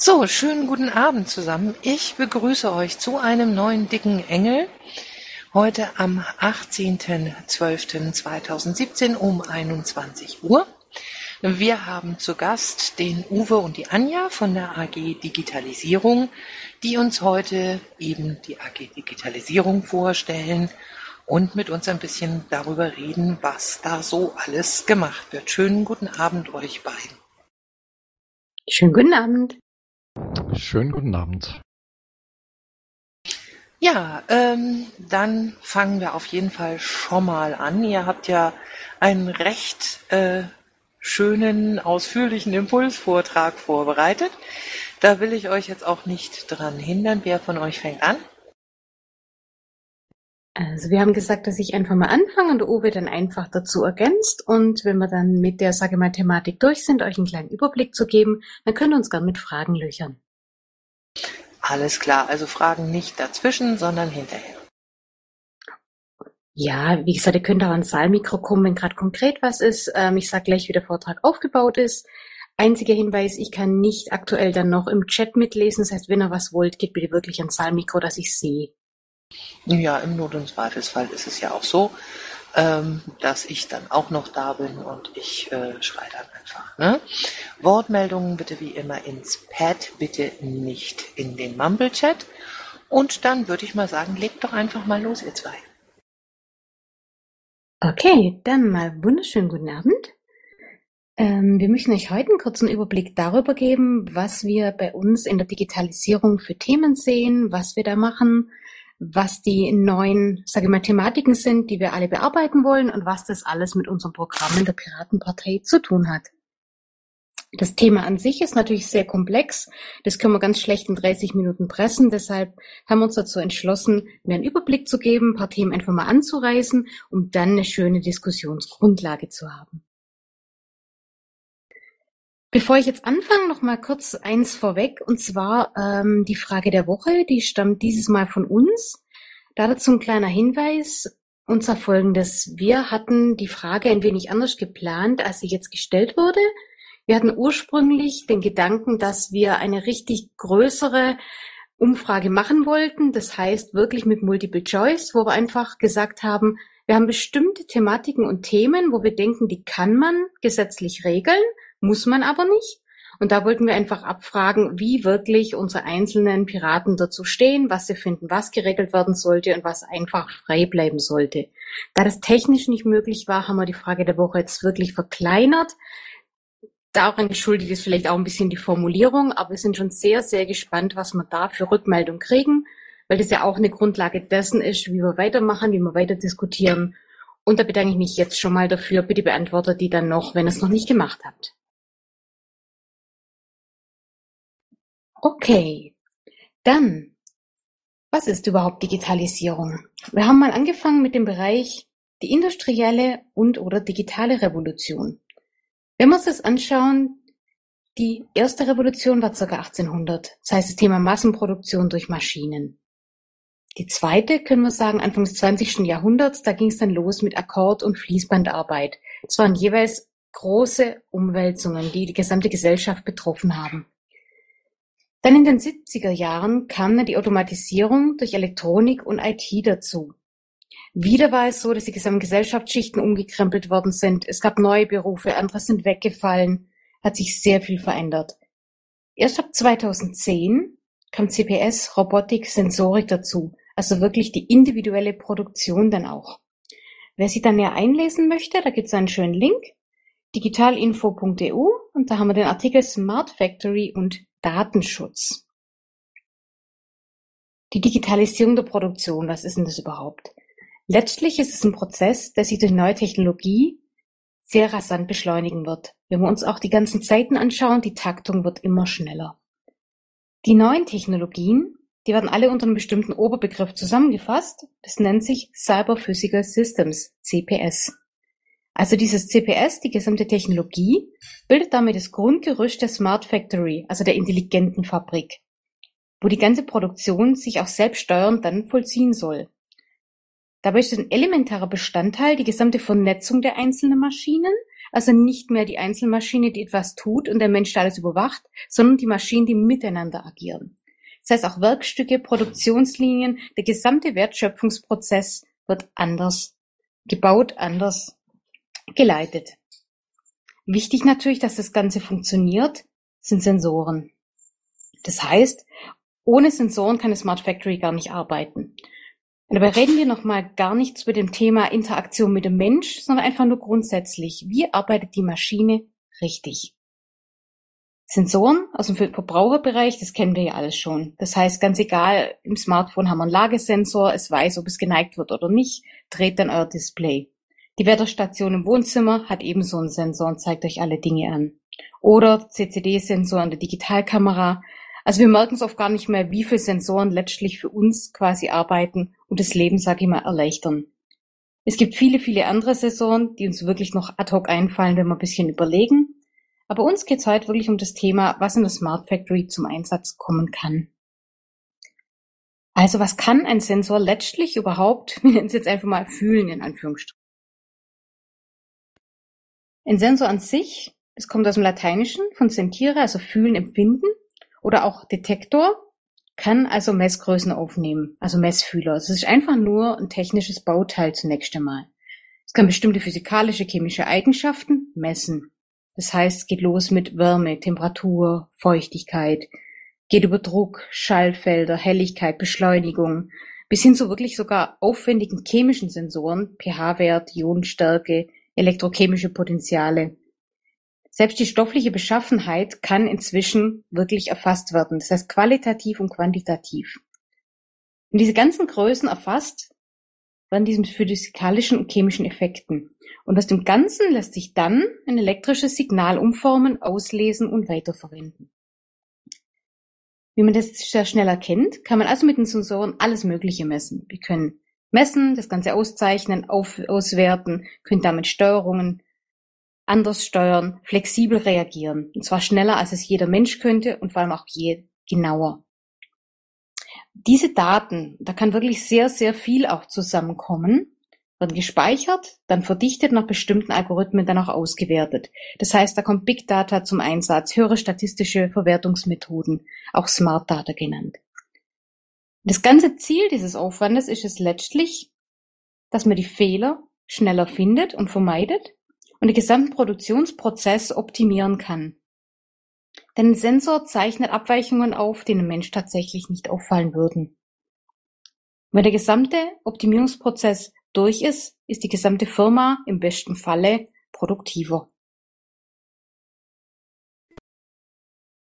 So, schönen guten Abend zusammen. Ich begrüße euch zu einem neuen dicken Engel. Heute am 18.12.2017 um 21 Uhr. Wir haben zu Gast den Uwe und die Anja von der AG Digitalisierung, die uns heute eben die AG Digitalisierung vorstellen und mit uns ein bisschen darüber reden, was da so alles gemacht wird. Schönen guten Abend euch beiden. Schönen guten Abend. Schönen guten Abend. Ja, ähm, dann fangen wir auf jeden Fall schon mal an. Ihr habt ja einen recht äh, schönen, ausführlichen Impulsvortrag vorbereitet. Da will ich euch jetzt auch nicht dran hindern. Wer von euch fängt an? Also wir haben gesagt, dass ich einfach mal anfange und der Uwe dann einfach dazu ergänzt. Und wenn wir dann mit der, sage mal, Thematik durch sind, euch einen kleinen Überblick zu geben, dann könnt ihr uns gerne mit Fragen löchern. Alles klar, also Fragen nicht dazwischen, sondern hinterher. Ja, wie gesagt, ihr könnt auch ans Saalmikro kommen, wenn gerade konkret was ist. Ähm, ich sage gleich, wie der Vortrag aufgebaut ist. Einziger Hinweis, ich kann nicht aktuell dann noch im Chat mitlesen. Das heißt, wenn ihr was wollt, geht bitte wirklich ans Saalmikro, dass ich sehe. Ja, im Not- und Zweifelsfall ist es ja auch so, ähm, dass ich dann auch noch da bin und ich äh, schreie dann einfach. Ne? Wortmeldungen bitte wie immer ins Pad, bitte nicht in den Mumble-Chat. Und dann würde ich mal sagen, legt doch einfach mal los, ihr zwei. Okay, dann mal wunderschönen guten Abend. Ähm, wir möchten euch heute einen kurzen Überblick darüber geben, was wir bei uns in der Digitalisierung für Themen sehen, was wir da machen, was die neuen, sage ich mal, Thematiken sind, die wir alle bearbeiten wollen und was das alles mit unserem Programm in der Piratenpartei zu tun hat. Das Thema an sich ist natürlich sehr komplex. Das können wir ganz schlecht in 30 Minuten pressen. Deshalb haben wir uns dazu entschlossen, mir einen Überblick zu geben, ein paar Themen einfach mal anzureißen, um dann eine schöne Diskussionsgrundlage zu haben. Bevor ich jetzt anfange, noch mal kurz eins vorweg, und zwar ähm, die Frage der Woche, die stammt dieses Mal von uns. Da dazu ein kleiner Hinweis, und zwar folgendes. Wir hatten die Frage ein wenig anders geplant, als sie jetzt gestellt wurde. Wir hatten ursprünglich den Gedanken, dass wir eine richtig größere Umfrage machen wollten. Das heißt wirklich mit Multiple Choice, wo wir einfach gesagt haben, wir haben bestimmte Thematiken und Themen, wo wir denken, die kann man gesetzlich regeln muss man aber nicht. Und da wollten wir einfach abfragen, wie wirklich unsere einzelnen Piraten dazu stehen, was sie finden, was geregelt werden sollte und was einfach frei bleiben sollte. Da das technisch nicht möglich war, haben wir die Frage der Woche jetzt wirklich verkleinert. Daran geschuldet ist vielleicht auch ein bisschen die Formulierung, aber wir sind schon sehr, sehr gespannt, was wir da für Rückmeldung kriegen, weil das ja auch eine Grundlage dessen ist, wie wir weitermachen, wie wir weiter diskutieren. Und da bedanke ich mich jetzt schon mal dafür. Bitte beantwortet die dann noch, wenn ihr es noch nicht gemacht habt. Okay, dann, was ist überhaupt Digitalisierung? Wir haben mal angefangen mit dem Bereich die industrielle und oder digitale Revolution. Wenn wir uns das anschauen, die erste Revolution war ca. 1800, das heißt das Thema Massenproduktion durch Maschinen. Die zweite, können wir sagen, Anfang des 20. Jahrhunderts, da ging es dann los mit Akkord- und Fließbandarbeit. Es waren jeweils große Umwälzungen, die die gesamte Gesellschaft betroffen haben. Dann in den 70er Jahren kam dann die Automatisierung durch Elektronik und IT dazu. Wieder war es so, dass die gesamten Gesellschaftsschichten umgekrempelt worden sind. Es gab neue Berufe, andere sind weggefallen, hat sich sehr viel verändert. Erst ab 2010 kam CPS, Robotik, Sensorik dazu, also wirklich die individuelle Produktion dann auch. Wer sich dann näher einlesen möchte, da gibt es einen schönen Link, digitalinfo.eu und da haben wir den Artikel Smart Factory und Datenschutz. Die Digitalisierung der Produktion, was ist denn das überhaupt? Letztlich ist es ein Prozess, der sich durch neue Technologie sehr rasant beschleunigen wird. Wenn wir uns auch die ganzen Zeiten anschauen, die Taktung wird immer schneller. Die neuen Technologien, die werden alle unter einem bestimmten Oberbegriff zusammengefasst. Das nennt sich Cyber Physical Systems, CPS. Also dieses CPS, die gesamte Technologie, bildet damit das Grundgerüst der Smart Factory, also der intelligenten Fabrik, wo die ganze Produktion sich auch selbststeuernd dann vollziehen soll. Dabei ist ein elementarer Bestandteil die gesamte Vernetzung der einzelnen Maschinen, Also nicht mehr die Einzelmaschine, die etwas tut und der Mensch alles überwacht, sondern die Maschinen, die miteinander agieren. Das heißt, auch Werkstücke, Produktionslinien, der gesamte Wertschöpfungsprozess wird anders gebaut, anders geleitet. Wichtig natürlich, dass das Ganze funktioniert, sind Sensoren. Das heißt, ohne Sensoren kann eine Smart Factory gar nicht arbeiten. Und dabei reden wir nochmal gar nichts über dem Thema Interaktion mit dem Mensch, sondern einfach nur grundsätzlich. Wie arbeitet die Maschine richtig? Sensoren aus dem Verbraucherbereich, das kennen wir ja alles schon. Das heißt, ganz egal, im Smartphone haben wir einen Lagesensor, es weiß, ob es geneigt wird oder nicht, dreht dann euer Display. Die Wetterstation im Wohnzimmer hat ebenso einen Sensor und zeigt euch alle Dinge an. Oder CCD-Sensor an der Digitalkamera. Also wir merken es oft gar nicht mehr, wie viele Sensoren letztlich für uns quasi arbeiten und das Leben, sage ich mal, erleichtern. Es gibt viele, viele andere Sensoren, die uns wirklich noch ad hoc einfallen, wenn wir ein bisschen überlegen. Aber uns geht es heute wirklich um das Thema, was in der Smart Factory zum Einsatz kommen kann. Also was kann ein Sensor letztlich überhaupt, wir nennen es jetzt einfach mal fühlen in Anführungsstrichen. Ein Sensor an sich, es kommt aus dem Lateinischen von sentire, also fühlen, empfinden, oder auch Detektor, kann also Messgrößen aufnehmen, also Messfühler. Es ist einfach nur ein technisches Bauteil zunächst einmal. Es kann bestimmte physikalische, chemische Eigenschaften messen. Das heißt, es geht los mit Wärme, Temperatur, Feuchtigkeit, geht über Druck, Schallfelder, Helligkeit, Beschleunigung, bis hin zu wirklich sogar aufwendigen chemischen Sensoren, pH-Wert, Ionenstärke, elektrochemische Potenziale. Selbst die stoffliche Beschaffenheit kann inzwischen wirklich erfasst werden, das heißt qualitativ und quantitativ. Und diese ganzen Größen erfasst werden diesen physikalischen und chemischen Effekten. Und aus dem Ganzen lässt sich dann ein elektrisches Signal umformen, auslesen und weiterverwenden. Wie man das sehr schnell erkennt, kann man also mit den Sensoren alles Mögliche messen. Wir können messen, das Ganze auszeichnen, auf, auswerten, können damit Steuerungen anders steuern, flexibel reagieren. Und zwar schneller, als es jeder Mensch könnte und vor allem auch je genauer. Diese Daten, da kann wirklich sehr, sehr viel auch zusammenkommen, werden gespeichert, dann verdichtet nach bestimmten Algorithmen dann auch ausgewertet. Das heißt, da kommt Big Data zum Einsatz, höhere statistische Verwertungsmethoden, auch Smart Data genannt. Das ganze Ziel dieses Aufwandes ist es letztlich, dass man die Fehler schneller findet und vermeidet und den gesamten Produktionsprozess optimieren kann. Denn ein Sensor zeichnet Abweichungen auf, die einem Mensch tatsächlich nicht auffallen würden. Wenn der gesamte Optimierungsprozess durch ist, ist die gesamte Firma im besten Falle produktiver.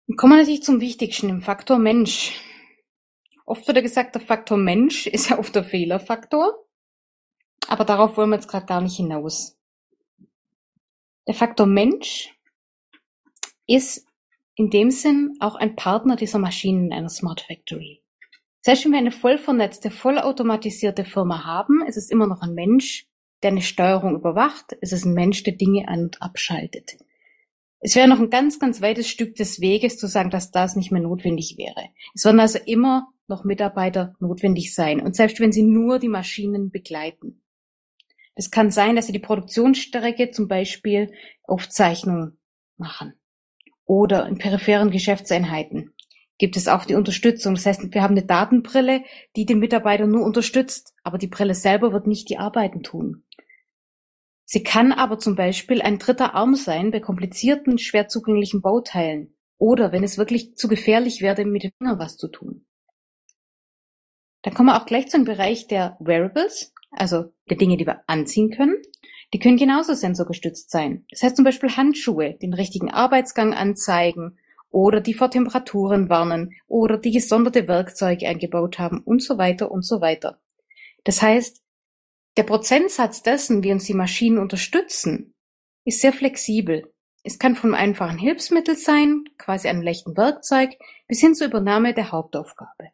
Und kommen wir natürlich zum Wichtigsten, dem Faktor Mensch. Oft wird ja gesagt, der Faktor Mensch ist ja oft der Fehlerfaktor. Aber darauf wollen wir jetzt gerade gar nicht hinaus. Der Faktor Mensch ist in dem Sinn auch ein Partner dieser Maschinen in einer Smart Factory. Selbst wenn wir eine voll vernetzte, vollautomatisierte Firma haben, ist es immer noch ein Mensch, der eine Steuerung überwacht. Es ist ein Mensch, der Dinge an- und abschaltet. Es wäre noch ein ganz, ganz weites Stück des Weges zu sagen, dass das nicht mehr notwendig wäre. Es werden also immer noch Mitarbeiter notwendig sein und selbst wenn sie nur die Maschinen begleiten. Es kann sein, dass sie die Produktionsstrecke zum Beispiel Aufzeichnungen machen oder in peripheren Geschäftseinheiten gibt es auch die Unterstützung. Das heißt, wir haben eine Datenbrille, die den Mitarbeiter nur unterstützt, aber die Brille selber wird nicht die Arbeiten tun. Sie kann aber zum Beispiel ein dritter Arm sein bei komplizierten, schwer zugänglichen Bauteilen oder wenn es wirklich zu gefährlich werde, mit den Fingern was zu tun. Dann kommen wir auch gleich zum Bereich der Wearables, also der Dinge, die wir anziehen können. Die können genauso sensorgestützt sein. Das heißt zum Beispiel Handschuhe, den richtigen Arbeitsgang anzeigen oder die vor Temperaturen warnen oder die gesonderte Werkzeuge eingebaut haben und so weiter und so weiter. Das heißt, der Prozentsatz dessen, wie uns die Maschinen unterstützen, ist sehr flexibel. Es kann vom einfachen Hilfsmittel sein, quasi einem leichten Werkzeug, bis hin zur Übernahme der Hauptaufgabe.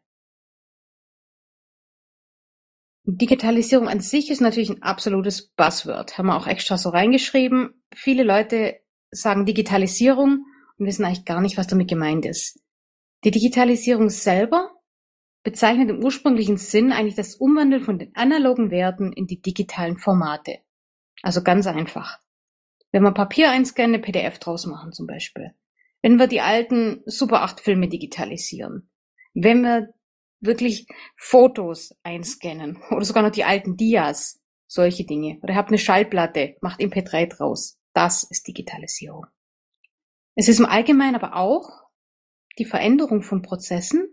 Digitalisierung an sich ist natürlich ein absolutes Buzzword. Haben wir auch extra so reingeschrieben. Viele Leute sagen Digitalisierung und wissen eigentlich gar nicht, was damit gemeint ist. Die Digitalisierung selber bezeichnet im ursprünglichen Sinn eigentlich das Umwandeln von den analogen Werten in die digitalen Formate. Also ganz einfach. Wenn wir Papier einscannen, eine PDF draus machen zum Beispiel. Wenn wir die alten Super 8 Filme digitalisieren. Wenn wir wirklich Fotos einscannen oder sogar noch die alten Dias, solche Dinge. Oder ihr habt eine Schallplatte, macht MP3 draus. Das ist Digitalisierung. Es ist im Allgemeinen aber auch die Veränderung von Prozessen,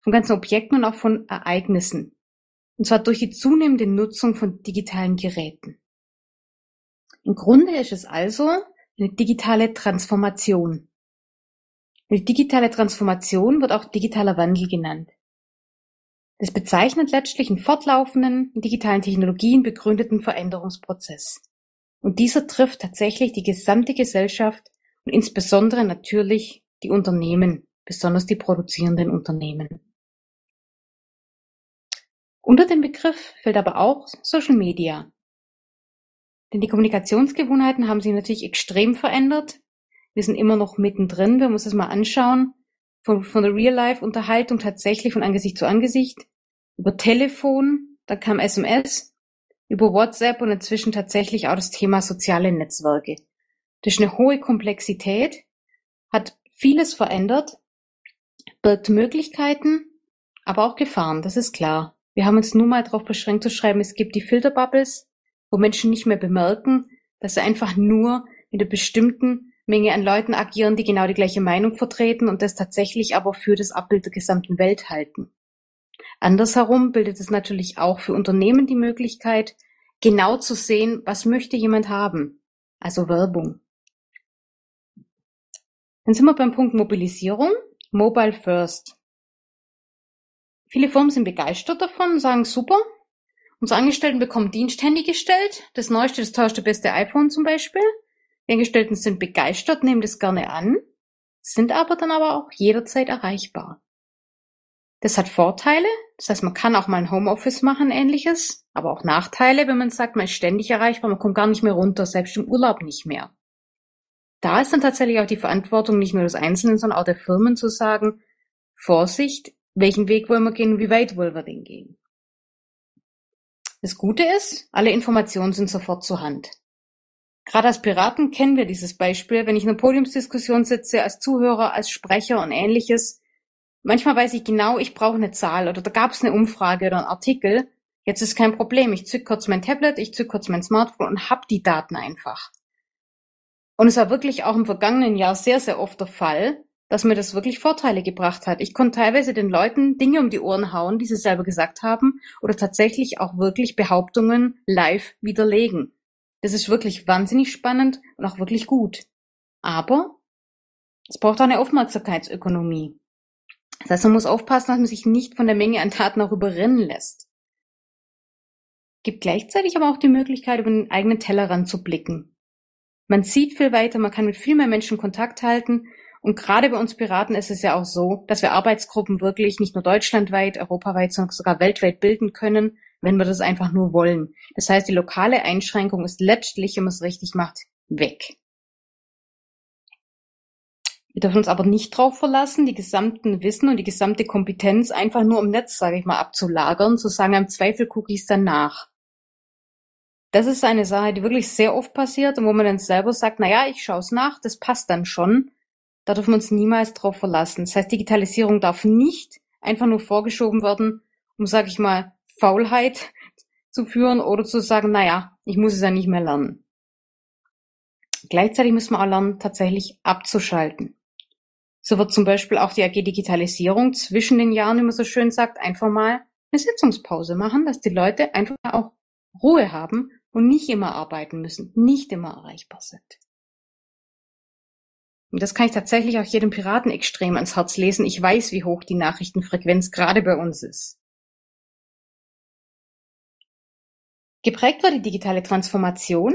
von ganzen Objekten und auch von Ereignissen. Und zwar durch die zunehmende Nutzung von digitalen Geräten. Im Grunde ist es also eine digitale Transformation. Eine digitale Transformation wird auch digitaler Wandel genannt. Das bezeichnet letztlich einen fortlaufenden, in digitalen Technologien begründeten Veränderungsprozess. Und dieser trifft tatsächlich die gesamte Gesellschaft und insbesondere natürlich die Unternehmen, besonders die produzierenden Unternehmen. Unter den Begriff fällt aber auch Social Media. Denn die Kommunikationsgewohnheiten haben sich natürlich extrem verändert. Wir sind immer noch mittendrin, wir müssen es mal anschauen. Von, von der Real-Life-Unterhaltung tatsächlich von Angesicht zu Angesicht, über Telefon, da kam SMS, über WhatsApp und inzwischen tatsächlich auch das Thema soziale Netzwerke. Das ist eine hohe Komplexität, hat vieles verändert, birgt Möglichkeiten, aber auch Gefahren, das ist klar. Wir haben uns nur mal darauf beschränkt zu schreiben, es gibt die Filterbubbles, wo Menschen nicht mehr bemerken, dass sie einfach nur mit einer bestimmten Menge an Leuten agieren, die genau die gleiche Meinung vertreten und das tatsächlich aber für das Abbild der gesamten Welt halten. Andersherum bildet es natürlich auch für Unternehmen die Möglichkeit, genau zu sehen, was möchte jemand haben, also Werbung. Dann sind wir beim Punkt Mobilisierung, Mobile First. Viele Firmen sind begeistert davon, sagen super, unsere Angestellten bekommen Diensthandy gestellt, das neueste, das teuerste, beste iPhone zum Beispiel. Die Angestellten sind begeistert, nehmen das gerne an, sind aber dann aber auch jederzeit erreichbar. Das hat Vorteile, das heißt, man kann auch mal ein Homeoffice machen, ähnliches, aber auch Nachteile, wenn man sagt, man ist ständig erreichbar, man kommt gar nicht mehr runter, selbst im Urlaub nicht mehr. Da ist dann tatsächlich auch die Verantwortung nicht nur des Einzelnen, sondern auch der Firmen zu sagen, Vorsicht, welchen Weg wollen wir gehen wie weit wollen wir den gehen. Das Gute ist, alle Informationen sind sofort zur Hand. Gerade als Piraten kennen wir dieses Beispiel, wenn ich in einer Podiumsdiskussion sitze, als Zuhörer, als Sprecher und ähnliches. Manchmal weiß ich genau, ich brauche eine Zahl oder da gab es eine Umfrage oder einen Artikel. Jetzt ist kein Problem. Ich zück kurz mein Tablet, ich zück kurz mein Smartphone und hab die Daten einfach. Und es war wirklich auch im vergangenen Jahr sehr, sehr oft der Fall, dass mir das wirklich Vorteile gebracht hat. Ich konnte teilweise den Leuten Dinge um die Ohren hauen, die sie selber gesagt haben, oder tatsächlich auch wirklich Behauptungen live widerlegen. Das ist wirklich wahnsinnig spannend und auch wirklich gut. Aber es braucht auch eine Aufmerksamkeitsökonomie. Das heißt, man muss aufpassen, dass man sich nicht von der Menge an Taten auch überrennen lässt. Gibt gleichzeitig aber auch die Möglichkeit, über den eigenen Tellerrand zu blicken man sieht viel weiter, man kann mit viel mehr Menschen Kontakt halten. Und gerade bei uns Piraten ist es ja auch so, dass wir Arbeitsgruppen wirklich nicht nur deutschlandweit, europaweit, sondern sogar weltweit bilden können, wenn wir das einfach nur wollen. Das heißt, die lokale Einschränkung ist letztlich, wenn man es richtig macht, weg. Wir dürfen uns aber nicht darauf verlassen, die gesamten Wissen und die gesamte Kompetenz einfach nur im Netz, sage ich mal, abzulagern, zu sagen, im Zweifel gucke ich es dann nach. Das ist eine Sache, die wirklich sehr oft passiert und wo man dann selber sagt, na ja, ich schaue es nach, das passt dann schon. Da dürfen wir uns niemals drauf verlassen. Das heißt, Digitalisierung darf nicht einfach nur vorgeschoben werden, um, sage ich mal, Faulheit zu führen oder zu sagen, na ja, ich muss es ja nicht mehr lernen. Gleichzeitig müssen wir auch lernen, tatsächlich abzuschalten. So wird zum Beispiel auch die AG Digitalisierung zwischen den Jahren, wie man so schön sagt, einfach mal eine Sitzungspause machen, dass die Leute einfach auch Ruhe haben und nicht immer arbeiten müssen, nicht immer erreichbar sind. Und das kann ich tatsächlich auch jedem Piraten extrem ans Herz lesen. Ich weiß, wie hoch die Nachrichtenfrequenz gerade bei uns ist. Geprägt war die digitale Transformation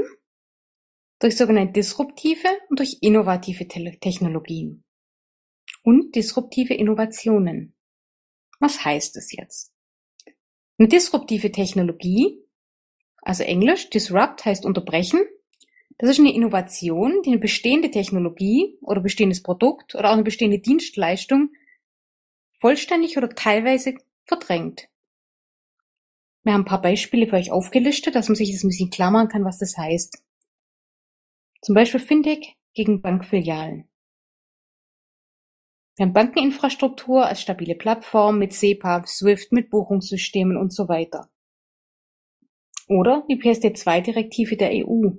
durch sogenannte disruptive und durch innovative Technologien und disruptive Innovationen. Was heißt es jetzt? Eine disruptive Technologie also Englisch, disrupt heißt unterbrechen. Das ist eine Innovation, die eine bestehende Technologie oder bestehendes Produkt oder auch eine bestehende Dienstleistung vollständig oder teilweise verdrängt. Wir haben ein paar Beispiele für euch aufgelistet, dass man sich das ein bisschen klar machen kann, was das heißt. Zum Beispiel Fintech gegen Bankfilialen. Wir haben Bankeninfrastruktur als stabile Plattform mit SEPA, SWIFT, mit Buchungssystemen und so weiter. Oder die PSD2-Direktive der EU.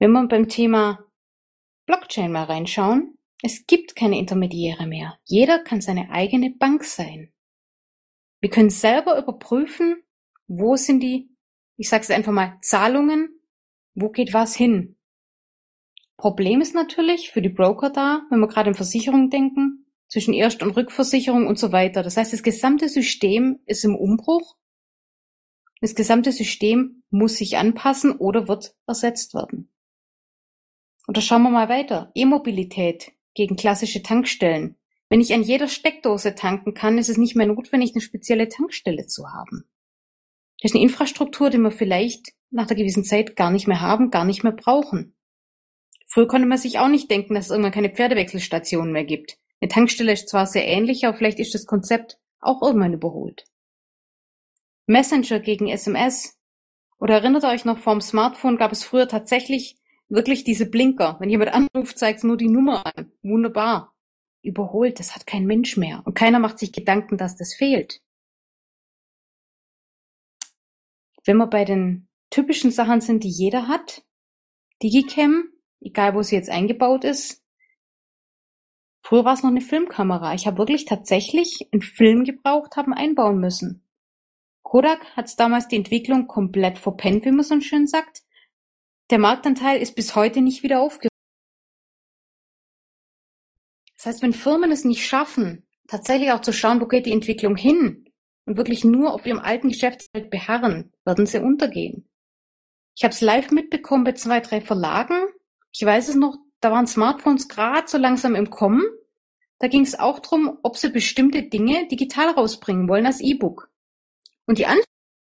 Wenn wir beim Thema Blockchain mal reinschauen, es gibt keine Intermediäre mehr. Jeder kann seine eigene Bank sein. Wir können selber überprüfen, wo sind die, ich sage es einfach mal, Zahlungen, wo geht was hin. Problem ist natürlich für die Broker da, wenn wir gerade in Versicherungen denken, zwischen Erst- und Rückversicherung und so weiter. Das heißt, das gesamte System ist im Umbruch. Das gesamte System muss sich anpassen oder wird ersetzt werden. Oder schauen wir mal weiter. E-Mobilität gegen klassische Tankstellen. Wenn ich an jeder Steckdose tanken kann, ist es nicht mehr notwendig, eine spezielle Tankstelle zu haben. Das ist eine Infrastruktur, die wir vielleicht nach einer gewissen Zeit gar nicht mehr haben, gar nicht mehr brauchen. Früher konnte man sich auch nicht denken, dass es irgendwann keine Pferdewechselstationen mehr gibt. Eine Tankstelle ist zwar sehr ähnlich, aber vielleicht ist das Konzept auch irgendwann überholt. Messenger gegen SMS. Oder erinnert ihr euch noch, vorm Smartphone gab es früher tatsächlich wirklich diese Blinker. Wenn jemand anruft, zeigt es nur die Nummer an. Wunderbar. Überholt, das hat kein Mensch mehr. Und keiner macht sich Gedanken, dass das fehlt. Wenn wir bei den typischen Sachen sind, die jeder hat, Digicam, egal wo sie jetzt eingebaut ist. Früher war es noch eine Filmkamera. Ich habe wirklich tatsächlich einen Film gebraucht, haben einbauen müssen. Kodak hat damals die Entwicklung komplett verpennt, wie man so schön sagt. Der Marktanteil ist bis heute nicht wieder aufgehoben. Das heißt, wenn Firmen es nicht schaffen, tatsächlich auch zu schauen, wo geht die Entwicklung hin und wirklich nur auf ihrem alten Geschäftsfeld beharren, werden sie untergehen. Ich habe es live mitbekommen bei zwei, drei Verlagen, ich weiß es noch, da waren Smartphones gerade so langsam im Kommen. Da ging es auch darum, ob sie bestimmte Dinge digital rausbringen wollen als E-Book. Und die Antwort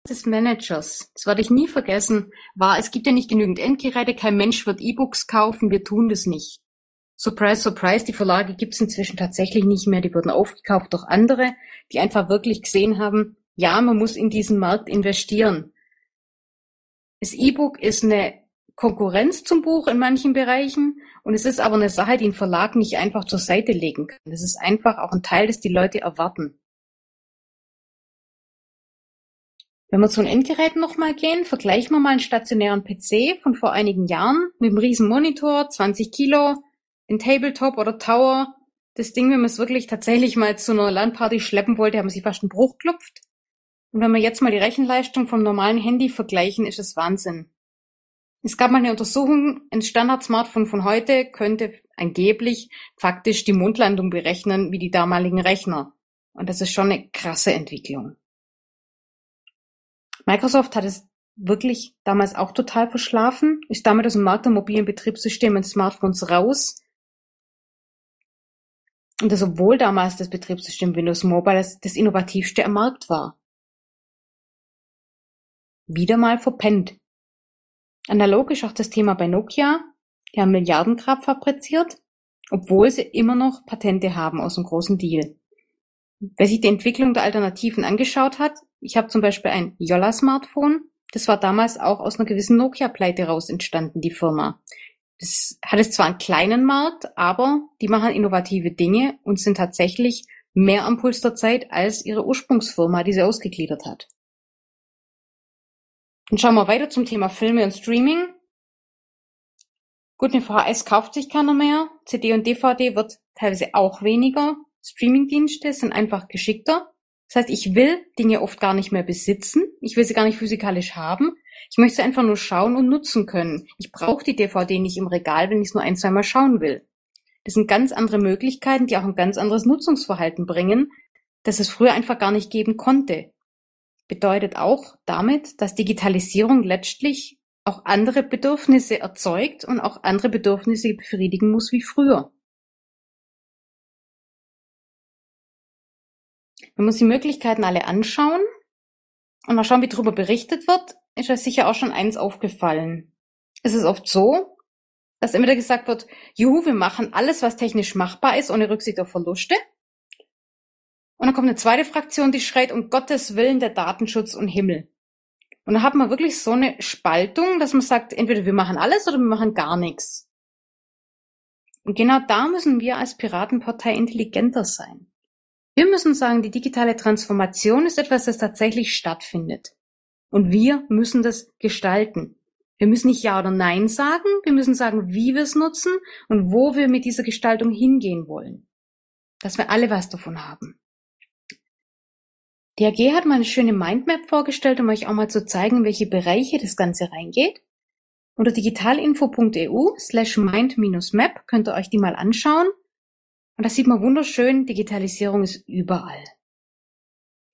des Managers, das werde ich nie vergessen, war, es gibt ja nicht genügend Endgeräte, kein Mensch wird E-Books kaufen, wir tun das nicht. Surprise, surprise, die Verlage gibt es inzwischen tatsächlich nicht mehr, die wurden aufgekauft durch andere, die einfach wirklich gesehen haben, ja, man muss in diesen Markt investieren. Das E-Book ist eine Konkurrenz zum Buch in manchen Bereichen und es ist aber eine Sache, die ein Verlag nicht einfach zur Seite legen kann. Das ist einfach auch ein Teil, das die Leute erwarten. Wenn wir zu den Endgeräten nochmal gehen, vergleichen wir mal einen stationären PC von vor einigen Jahren mit einem riesen Monitor, 20 Kilo, den Tabletop oder Tower. Das Ding, wenn man es wirklich tatsächlich mal zu einer Landparty schleppen wollte, haben sie fast einen Bruch klopft. Und wenn wir jetzt mal die Rechenleistung vom normalen Handy vergleichen, ist es Wahnsinn. Es gab mal eine Untersuchung, ein Standard-Smartphone von heute könnte angeblich faktisch die Mondlandung berechnen wie die damaligen Rechner. Und das ist schon eine krasse Entwicklung. Microsoft hat es wirklich damals auch total verschlafen, ist damit aus dem Markt der mobilen Betriebssysteme und Smartphones raus. Und das obwohl damals das Betriebssystem Windows Mobile das, innovativste am Markt war. Wieder mal verpennt. Analog ist auch das Thema bei Nokia, die haben Milliardengrad fabriziert, obwohl sie immer noch Patente haben aus dem großen Deal. Wer sich die Entwicklung der Alternativen angeschaut hat, ich habe zum Beispiel ein Yolla-Smartphone, das war damals auch aus einer gewissen Nokia-Pleite raus entstanden, die Firma. Das hat es zwar einen kleinen Markt, aber die machen innovative Dinge und sind tatsächlich mehr am Puls der Zeit als ihre Ursprungsfirma, die sie ausgegliedert hat. Dann schauen wir weiter zum Thema Filme und Streaming. Gut, eine VHS kauft sich keiner mehr. CD und DVD wird teilweise auch weniger. Streamingdienste sind einfach geschickter. Das heißt, ich will Dinge oft gar nicht mehr besitzen. Ich will sie gar nicht physikalisch haben. Ich möchte einfach nur schauen und nutzen können. Ich brauche die DVD nicht im Regal, wenn ich es nur ein, zweimal schauen will. Das sind ganz andere Möglichkeiten, die auch ein ganz anderes Nutzungsverhalten bringen, das es früher einfach gar nicht geben konnte bedeutet auch damit, dass Digitalisierung letztlich auch andere Bedürfnisse erzeugt und auch andere Bedürfnisse befriedigen muss wie früher. Wir uns die Möglichkeiten alle anschauen und mal schauen, wie darüber berichtet wird, ist euch sicher auch schon eins aufgefallen. Es ist oft so, dass immer wieder gesagt wird, juhu, wir machen alles, was technisch machbar ist, ohne Rücksicht auf Verluste. Und dann kommt eine zweite Fraktion, die schreit um Gottes Willen der Datenschutz und Himmel. Und da hat man wirklich so eine Spaltung, dass man sagt, entweder wir machen alles oder wir machen gar nichts. Und genau da müssen wir als Piratenpartei intelligenter sein. Wir müssen sagen, die digitale Transformation ist etwas, das tatsächlich stattfindet. Und wir müssen das gestalten. Wir müssen nicht Ja oder Nein sagen, wir müssen sagen, wie wir es nutzen und wo wir mit dieser Gestaltung hingehen wollen. Dass wir alle was davon haben. Die AG hat mal eine schöne Mindmap vorgestellt, um euch auch mal zu zeigen, in welche Bereiche das Ganze reingeht. Unter digitalinfo.eu slash mind-map könnt ihr euch die mal anschauen. Und da sieht man wunderschön, Digitalisierung ist überall.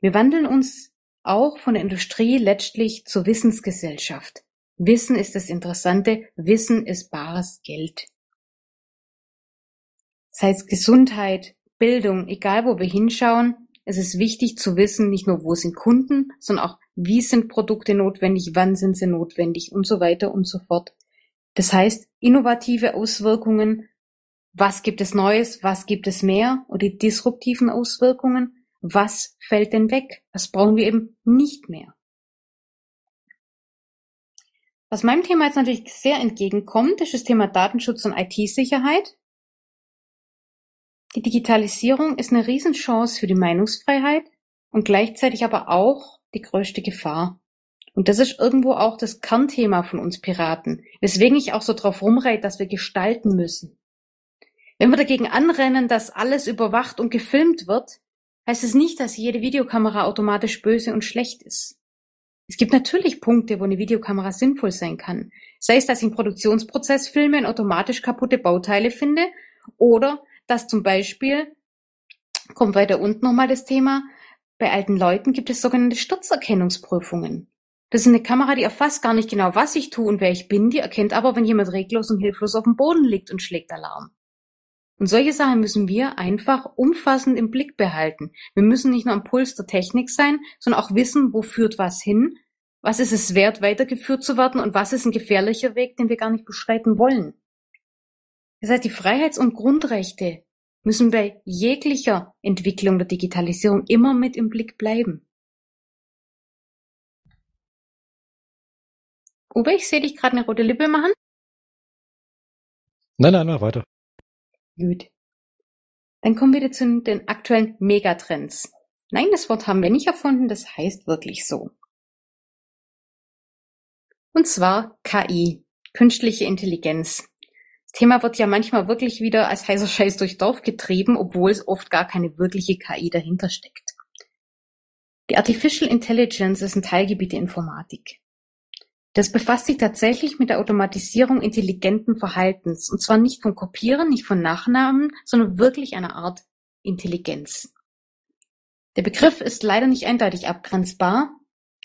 Wir wandeln uns auch von der Industrie letztlich zur Wissensgesellschaft. Wissen ist das Interessante, Wissen ist bares Geld. Das heißt Gesundheit, Bildung, egal wo wir hinschauen, es ist wichtig zu wissen, nicht nur wo sind Kunden, sondern auch wie sind Produkte notwendig, wann sind sie notwendig und so weiter und so fort. Das heißt, innovative Auswirkungen, was gibt es Neues, was gibt es mehr oder die disruptiven Auswirkungen, was fällt denn weg, was brauchen wir eben nicht mehr. Was meinem Thema jetzt natürlich sehr entgegenkommt, ist das Thema Datenschutz und IT-Sicherheit. Die Digitalisierung ist eine Riesenchance für die Meinungsfreiheit und gleichzeitig aber auch die größte Gefahr. Und das ist irgendwo auch das Kernthema von uns Piraten, weswegen ich auch so drauf rumreite, dass wir gestalten müssen. Wenn wir dagegen anrennen, dass alles überwacht und gefilmt wird, heißt es nicht, dass jede Videokamera automatisch böse und schlecht ist. Es gibt natürlich Punkte, wo eine Videokamera sinnvoll sein kann. Sei es, dass ich im Produktionsprozess filme und automatisch kaputte Bauteile finde oder dass zum Beispiel, kommt weiter unten nochmal das Thema, bei alten Leuten gibt es sogenannte Sturzerkennungsprüfungen. Das ist eine Kamera, die erfasst gar nicht genau, was ich tue und wer ich bin, die erkennt aber, wenn jemand reglos und hilflos auf dem Boden liegt und schlägt Alarm. Und solche Sachen müssen wir einfach umfassend im Blick behalten. Wir müssen nicht nur am Puls der Technik sein, sondern auch wissen, wo führt was hin, was ist es wert, weitergeführt zu werden und was ist ein gefährlicher Weg, den wir gar nicht beschreiten wollen. Das heißt, die Freiheits- und Grundrechte müssen bei jeglicher Entwicklung der Digitalisierung immer mit im Blick bleiben. Uwe, ich sehe dich gerade eine rote Lippe machen. Nein, nein, nein, weiter. Gut. Dann kommen wir zu den aktuellen Megatrends. Nein, das Wort haben wir nicht erfunden, das heißt wirklich so. Und zwar KI, künstliche Intelligenz. Thema wird ja manchmal wirklich wieder als heißer Scheiß durchs Dorf getrieben, obwohl es oft gar keine wirkliche KI dahinter steckt. Die Artificial Intelligence ist ein Teilgebiet der Informatik. Das befasst sich tatsächlich mit der Automatisierung intelligenten Verhaltens, und zwar nicht von Kopieren, nicht von Nachnamen, sondern wirklich einer Art Intelligenz. Der Begriff ist leider nicht eindeutig abgrenzbar,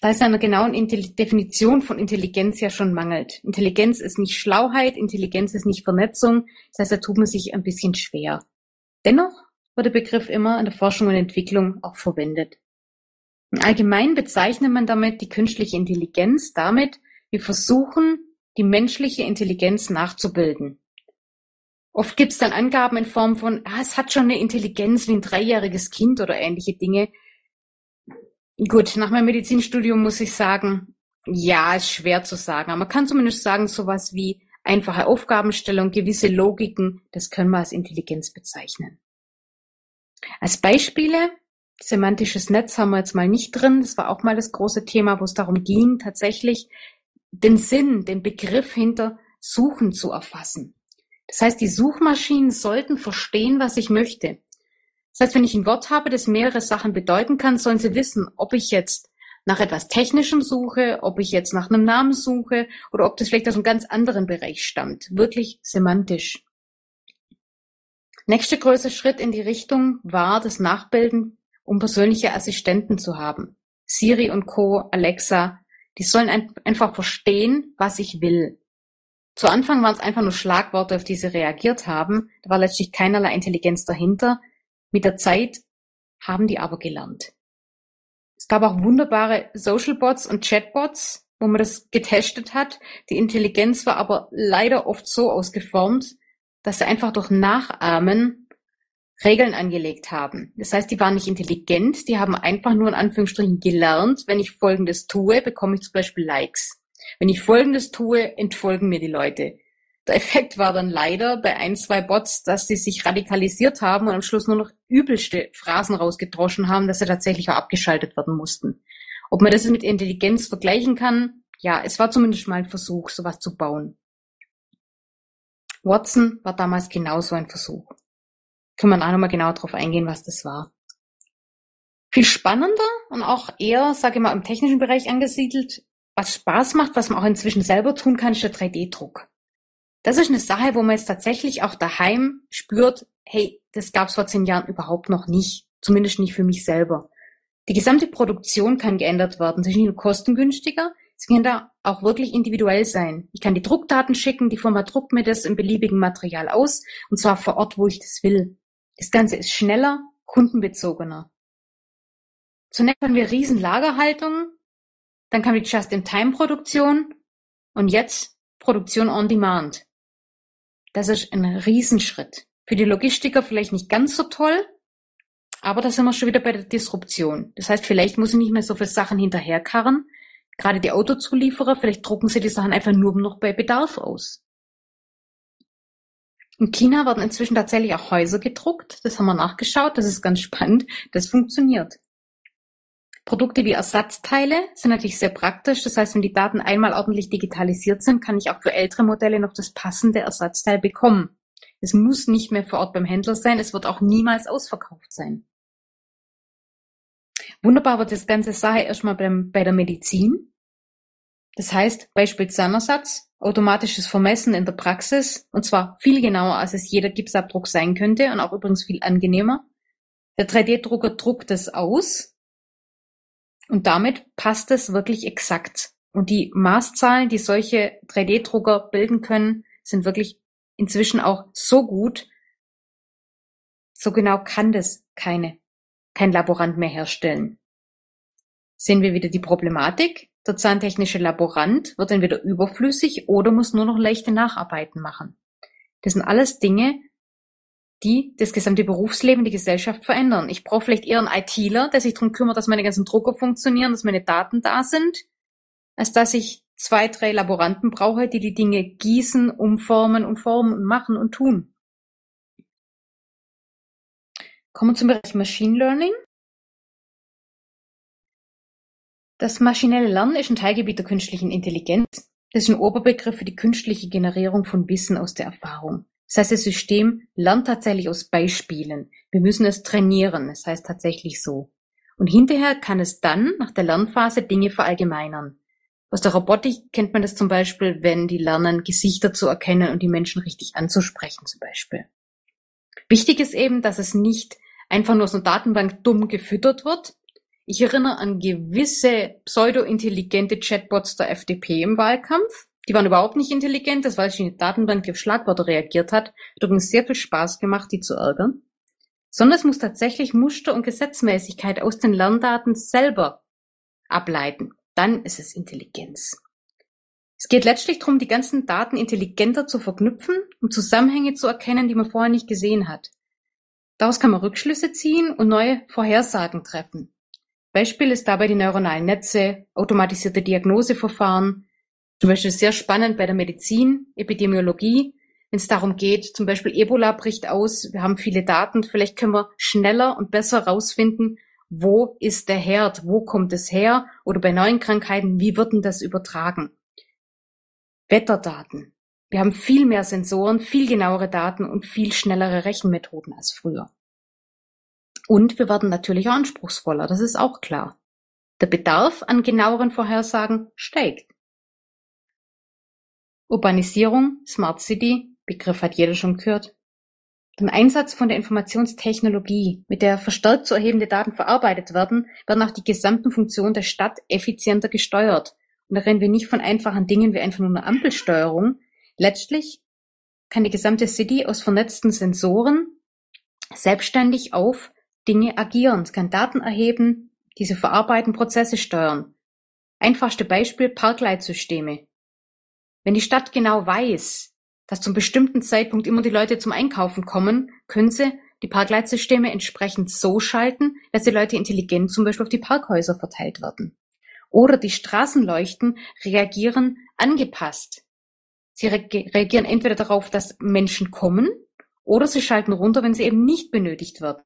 da es einer genauen Definition von Intelligenz ja schon mangelt. Intelligenz ist nicht Schlauheit, Intelligenz ist nicht Vernetzung, das heißt, da tut man sich ein bisschen schwer. Dennoch wird der Begriff immer in der Forschung und Entwicklung auch verwendet. Allgemein bezeichnet man damit die künstliche Intelligenz damit, wir versuchen, die menschliche Intelligenz nachzubilden. Oft gibt es dann Angaben in Form von, ah, es hat schon eine Intelligenz wie ein dreijähriges Kind oder ähnliche Dinge. Gut, nach meinem Medizinstudium muss ich sagen, ja, ist schwer zu sagen. Aber man kann zumindest sagen, sowas wie einfache Aufgabenstellung, gewisse Logiken, das können wir als Intelligenz bezeichnen. Als Beispiele, semantisches Netz haben wir jetzt mal nicht drin. Das war auch mal das große Thema, wo es darum ging, tatsächlich den Sinn, den Begriff hinter Suchen zu erfassen. Das heißt, die Suchmaschinen sollten verstehen, was ich möchte. Das heißt, wenn ich ein Wort habe, das mehrere Sachen bedeuten kann, sollen Sie wissen, ob ich jetzt nach etwas Technischem suche, ob ich jetzt nach einem Namen suche oder ob das vielleicht aus einem ganz anderen Bereich stammt. Wirklich semantisch. Nächster größer Schritt in die Richtung war das Nachbilden, um persönliche Assistenten zu haben. Siri und Co., Alexa, die sollen ein einfach verstehen, was ich will. Zu Anfang waren es einfach nur Schlagworte, auf die sie reagiert haben. Da war letztlich keinerlei Intelligenz dahinter. Mit der Zeit haben die aber gelernt. Es gab auch wunderbare Socialbots und Chatbots, wo man das getestet hat. Die Intelligenz war aber leider oft so ausgeformt, dass sie einfach durch Nachahmen Regeln angelegt haben. Das heißt, die waren nicht intelligent, die haben einfach nur in Anführungsstrichen gelernt, wenn ich Folgendes tue, bekomme ich zum Beispiel Likes. Wenn ich Folgendes tue, entfolgen mir die Leute. Der Effekt war dann leider bei ein, zwei Bots, dass sie sich radikalisiert haben und am Schluss nur noch übelste Phrasen rausgedroschen haben, dass sie tatsächlich auch abgeschaltet werden mussten. Ob man das mit Intelligenz vergleichen kann, ja, es war zumindest mal ein Versuch, sowas zu bauen. Watson war damals genauso ein Versuch. Können wir auch nochmal genau darauf eingehen, was das war. Viel spannender und auch eher, sage ich mal, im technischen Bereich angesiedelt, was Spaß macht, was man auch inzwischen selber tun kann, ist der 3D-Druck. Das ist eine Sache, wo man jetzt tatsächlich auch daheim spürt, hey, das gab es vor zehn Jahren überhaupt noch nicht. Zumindest nicht für mich selber. Die gesamte Produktion kann geändert werden. Sie ist nicht nur kostengünstiger, sie kann da auch wirklich individuell sein. Ich kann die Druckdaten schicken, die Firma druckt mir das im beliebigen Material aus, und zwar vor Ort, wo ich das will. Das Ganze ist schneller, kundenbezogener. Zunächst haben wir riesen Lagerhaltung, dann kam die Just-in-Time-Produktion und jetzt Produktion on Demand. Das ist ein Riesenschritt. Für die Logistiker vielleicht nicht ganz so toll, aber da sind wir schon wieder bei der Disruption. Das heißt, vielleicht muss ich nicht mehr so viele Sachen hinterherkarren. Gerade die Autozulieferer, vielleicht drucken sie die Sachen einfach nur noch bei Bedarf aus. In China werden inzwischen tatsächlich auch Häuser gedruckt. Das haben wir nachgeschaut. Das ist ganz spannend. Das funktioniert. Produkte wie Ersatzteile sind natürlich sehr praktisch. Das heißt, wenn die Daten einmal ordentlich digitalisiert sind, kann ich auch für ältere Modelle noch das passende Ersatzteil bekommen. Es muss nicht mehr vor Ort beim Händler sein. Es wird auch niemals ausverkauft sein. Wunderbar wird das ganze Sache erstmal beim, bei der Medizin. Das heißt, Beispiel Zahnersatz, automatisches Vermessen in der Praxis, und zwar viel genauer, als es jeder Gipsabdruck sein könnte und auch übrigens viel angenehmer. Der 3D-Drucker druckt es aus und damit passt es wirklich exakt. Und die Maßzahlen, die solche 3D-Drucker bilden können, sind wirklich inzwischen auch so gut. So genau kann das keine kein Laborant mehr herstellen. Sehen wir wieder die Problematik, der zahntechnische Laborant wird entweder überflüssig oder muss nur noch leichte Nacharbeiten machen. Das sind alles Dinge, die das gesamte Berufsleben, die Gesellschaft verändern. Ich brauche vielleicht eher einen ITler, der sich darum kümmert, dass meine ganzen Drucker funktionieren, dass meine Daten da sind, als dass ich zwei, drei Laboranten brauche, die die Dinge gießen, umformen und formen und machen und tun. Kommen wir zum Bereich Machine Learning. Das maschinelle Lernen ist ein Teilgebiet der künstlichen Intelligenz. Das ist ein Oberbegriff für die künstliche Generierung von Wissen aus der Erfahrung. Das heißt, das System lernt tatsächlich aus Beispielen. Wir müssen es trainieren. Das heißt tatsächlich so. Und hinterher kann es dann nach der Lernphase Dinge verallgemeinern. Aus der Robotik kennt man das zum Beispiel, wenn die lernen, Gesichter zu erkennen und die Menschen richtig anzusprechen zum Beispiel. Wichtig ist eben, dass es nicht einfach nur aus einer Datenbank dumm gefüttert wird. Ich erinnere an gewisse pseudo-intelligente Chatbots der FDP im Wahlkampf. Die waren überhaupt nicht intelligent, das weil die Datenbank auf Schlagworte reagiert hat. Hat übrigens sehr viel Spaß gemacht, die zu ärgern. Sondern es muss tatsächlich Muster und Gesetzmäßigkeit aus den Lerndaten selber ableiten. Dann ist es Intelligenz. Es geht letztlich darum, die ganzen Daten intelligenter zu verknüpfen, um Zusammenhänge zu erkennen, die man vorher nicht gesehen hat. Daraus kann man Rückschlüsse ziehen und neue Vorhersagen treffen. Beispiel ist dabei die neuronalen Netze, automatisierte Diagnoseverfahren, zum Beispiel sehr spannend bei der Medizin, Epidemiologie, wenn es darum geht, zum Beispiel Ebola bricht aus, wir haben viele Daten, vielleicht können wir schneller und besser herausfinden, wo ist der Herd, wo kommt es her oder bei neuen Krankheiten, wie wird denn das übertragen? Wetterdaten. Wir haben viel mehr Sensoren, viel genauere Daten und viel schnellere Rechenmethoden als früher. Und wir werden natürlich anspruchsvoller, das ist auch klar. Der Bedarf an genaueren Vorhersagen steigt. Urbanisierung, Smart City, Begriff hat jeder schon gehört. Beim Einsatz von der Informationstechnologie, mit der verstärkt zu erhebende Daten verarbeitet werden, werden auch die gesamten Funktionen der Stadt effizienter gesteuert und da reden wir nicht von einfachen Dingen wie einfach nur eine Ampelsteuerung. Letztlich kann die gesamte City aus vernetzten Sensoren selbstständig auf Dinge agieren. Kann Daten erheben, diese verarbeiten, Prozesse steuern. Einfachste Beispiel Parkleitsysteme. Wenn die Stadt genau weiß, dass zum bestimmten Zeitpunkt immer die Leute zum Einkaufen kommen, können sie die Parkleitsysteme entsprechend so schalten, dass die Leute intelligent zum Beispiel auf die Parkhäuser verteilt werden. Oder die Straßenleuchten reagieren angepasst. Sie reagieren entweder darauf, dass Menschen kommen, oder sie schalten runter, wenn sie eben nicht benötigt werden.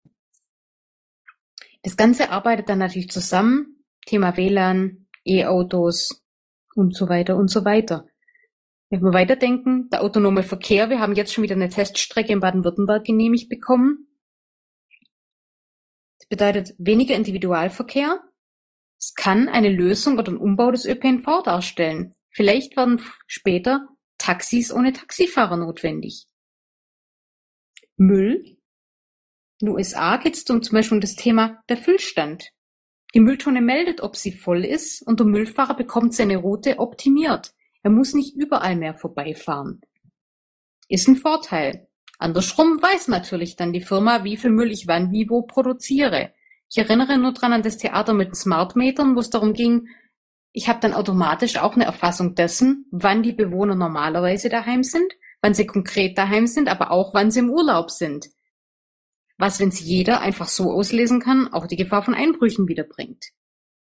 Das Ganze arbeitet dann natürlich zusammen. Thema WLAN, E-Autos und so weiter und so weiter. Wenn wir weiterdenken, der autonome Verkehr, wir haben jetzt schon wieder eine Teststrecke in Baden-Württemberg genehmigt bekommen. Das bedeutet weniger Individualverkehr. Es kann eine Lösung oder einen Umbau des ÖPNV darstellen. Vielleicht werden später Taxis ohne Taxifahrer notwendig. Müll. Den USA geht es zum Beispiel um das Thema der Füllstand. Die Mülltonne meldet, ob sie voll ist und der Müllfahrer bekommt seine Route optimiert. Er muss nicht überall mehr vorbeifahren. Ist ein Vorteil. Andersrum weiß natürlich dann die Firma, wie viel Müll ich wann wie wo produziere. Ich erinnere nur dran an das Theater mit Smartmetern, wo es darum ging, ich habe dann automatisch auch eine Erfassung dessen, wann die Bewohner normalerweise daheim sind, wann sie konkret daheim sind, aber auch wann sie im Urlaub sind. Was, wenn es jeder einfach so auslesen kann, auch die Gefahr von Einbrüchen wiederbringt.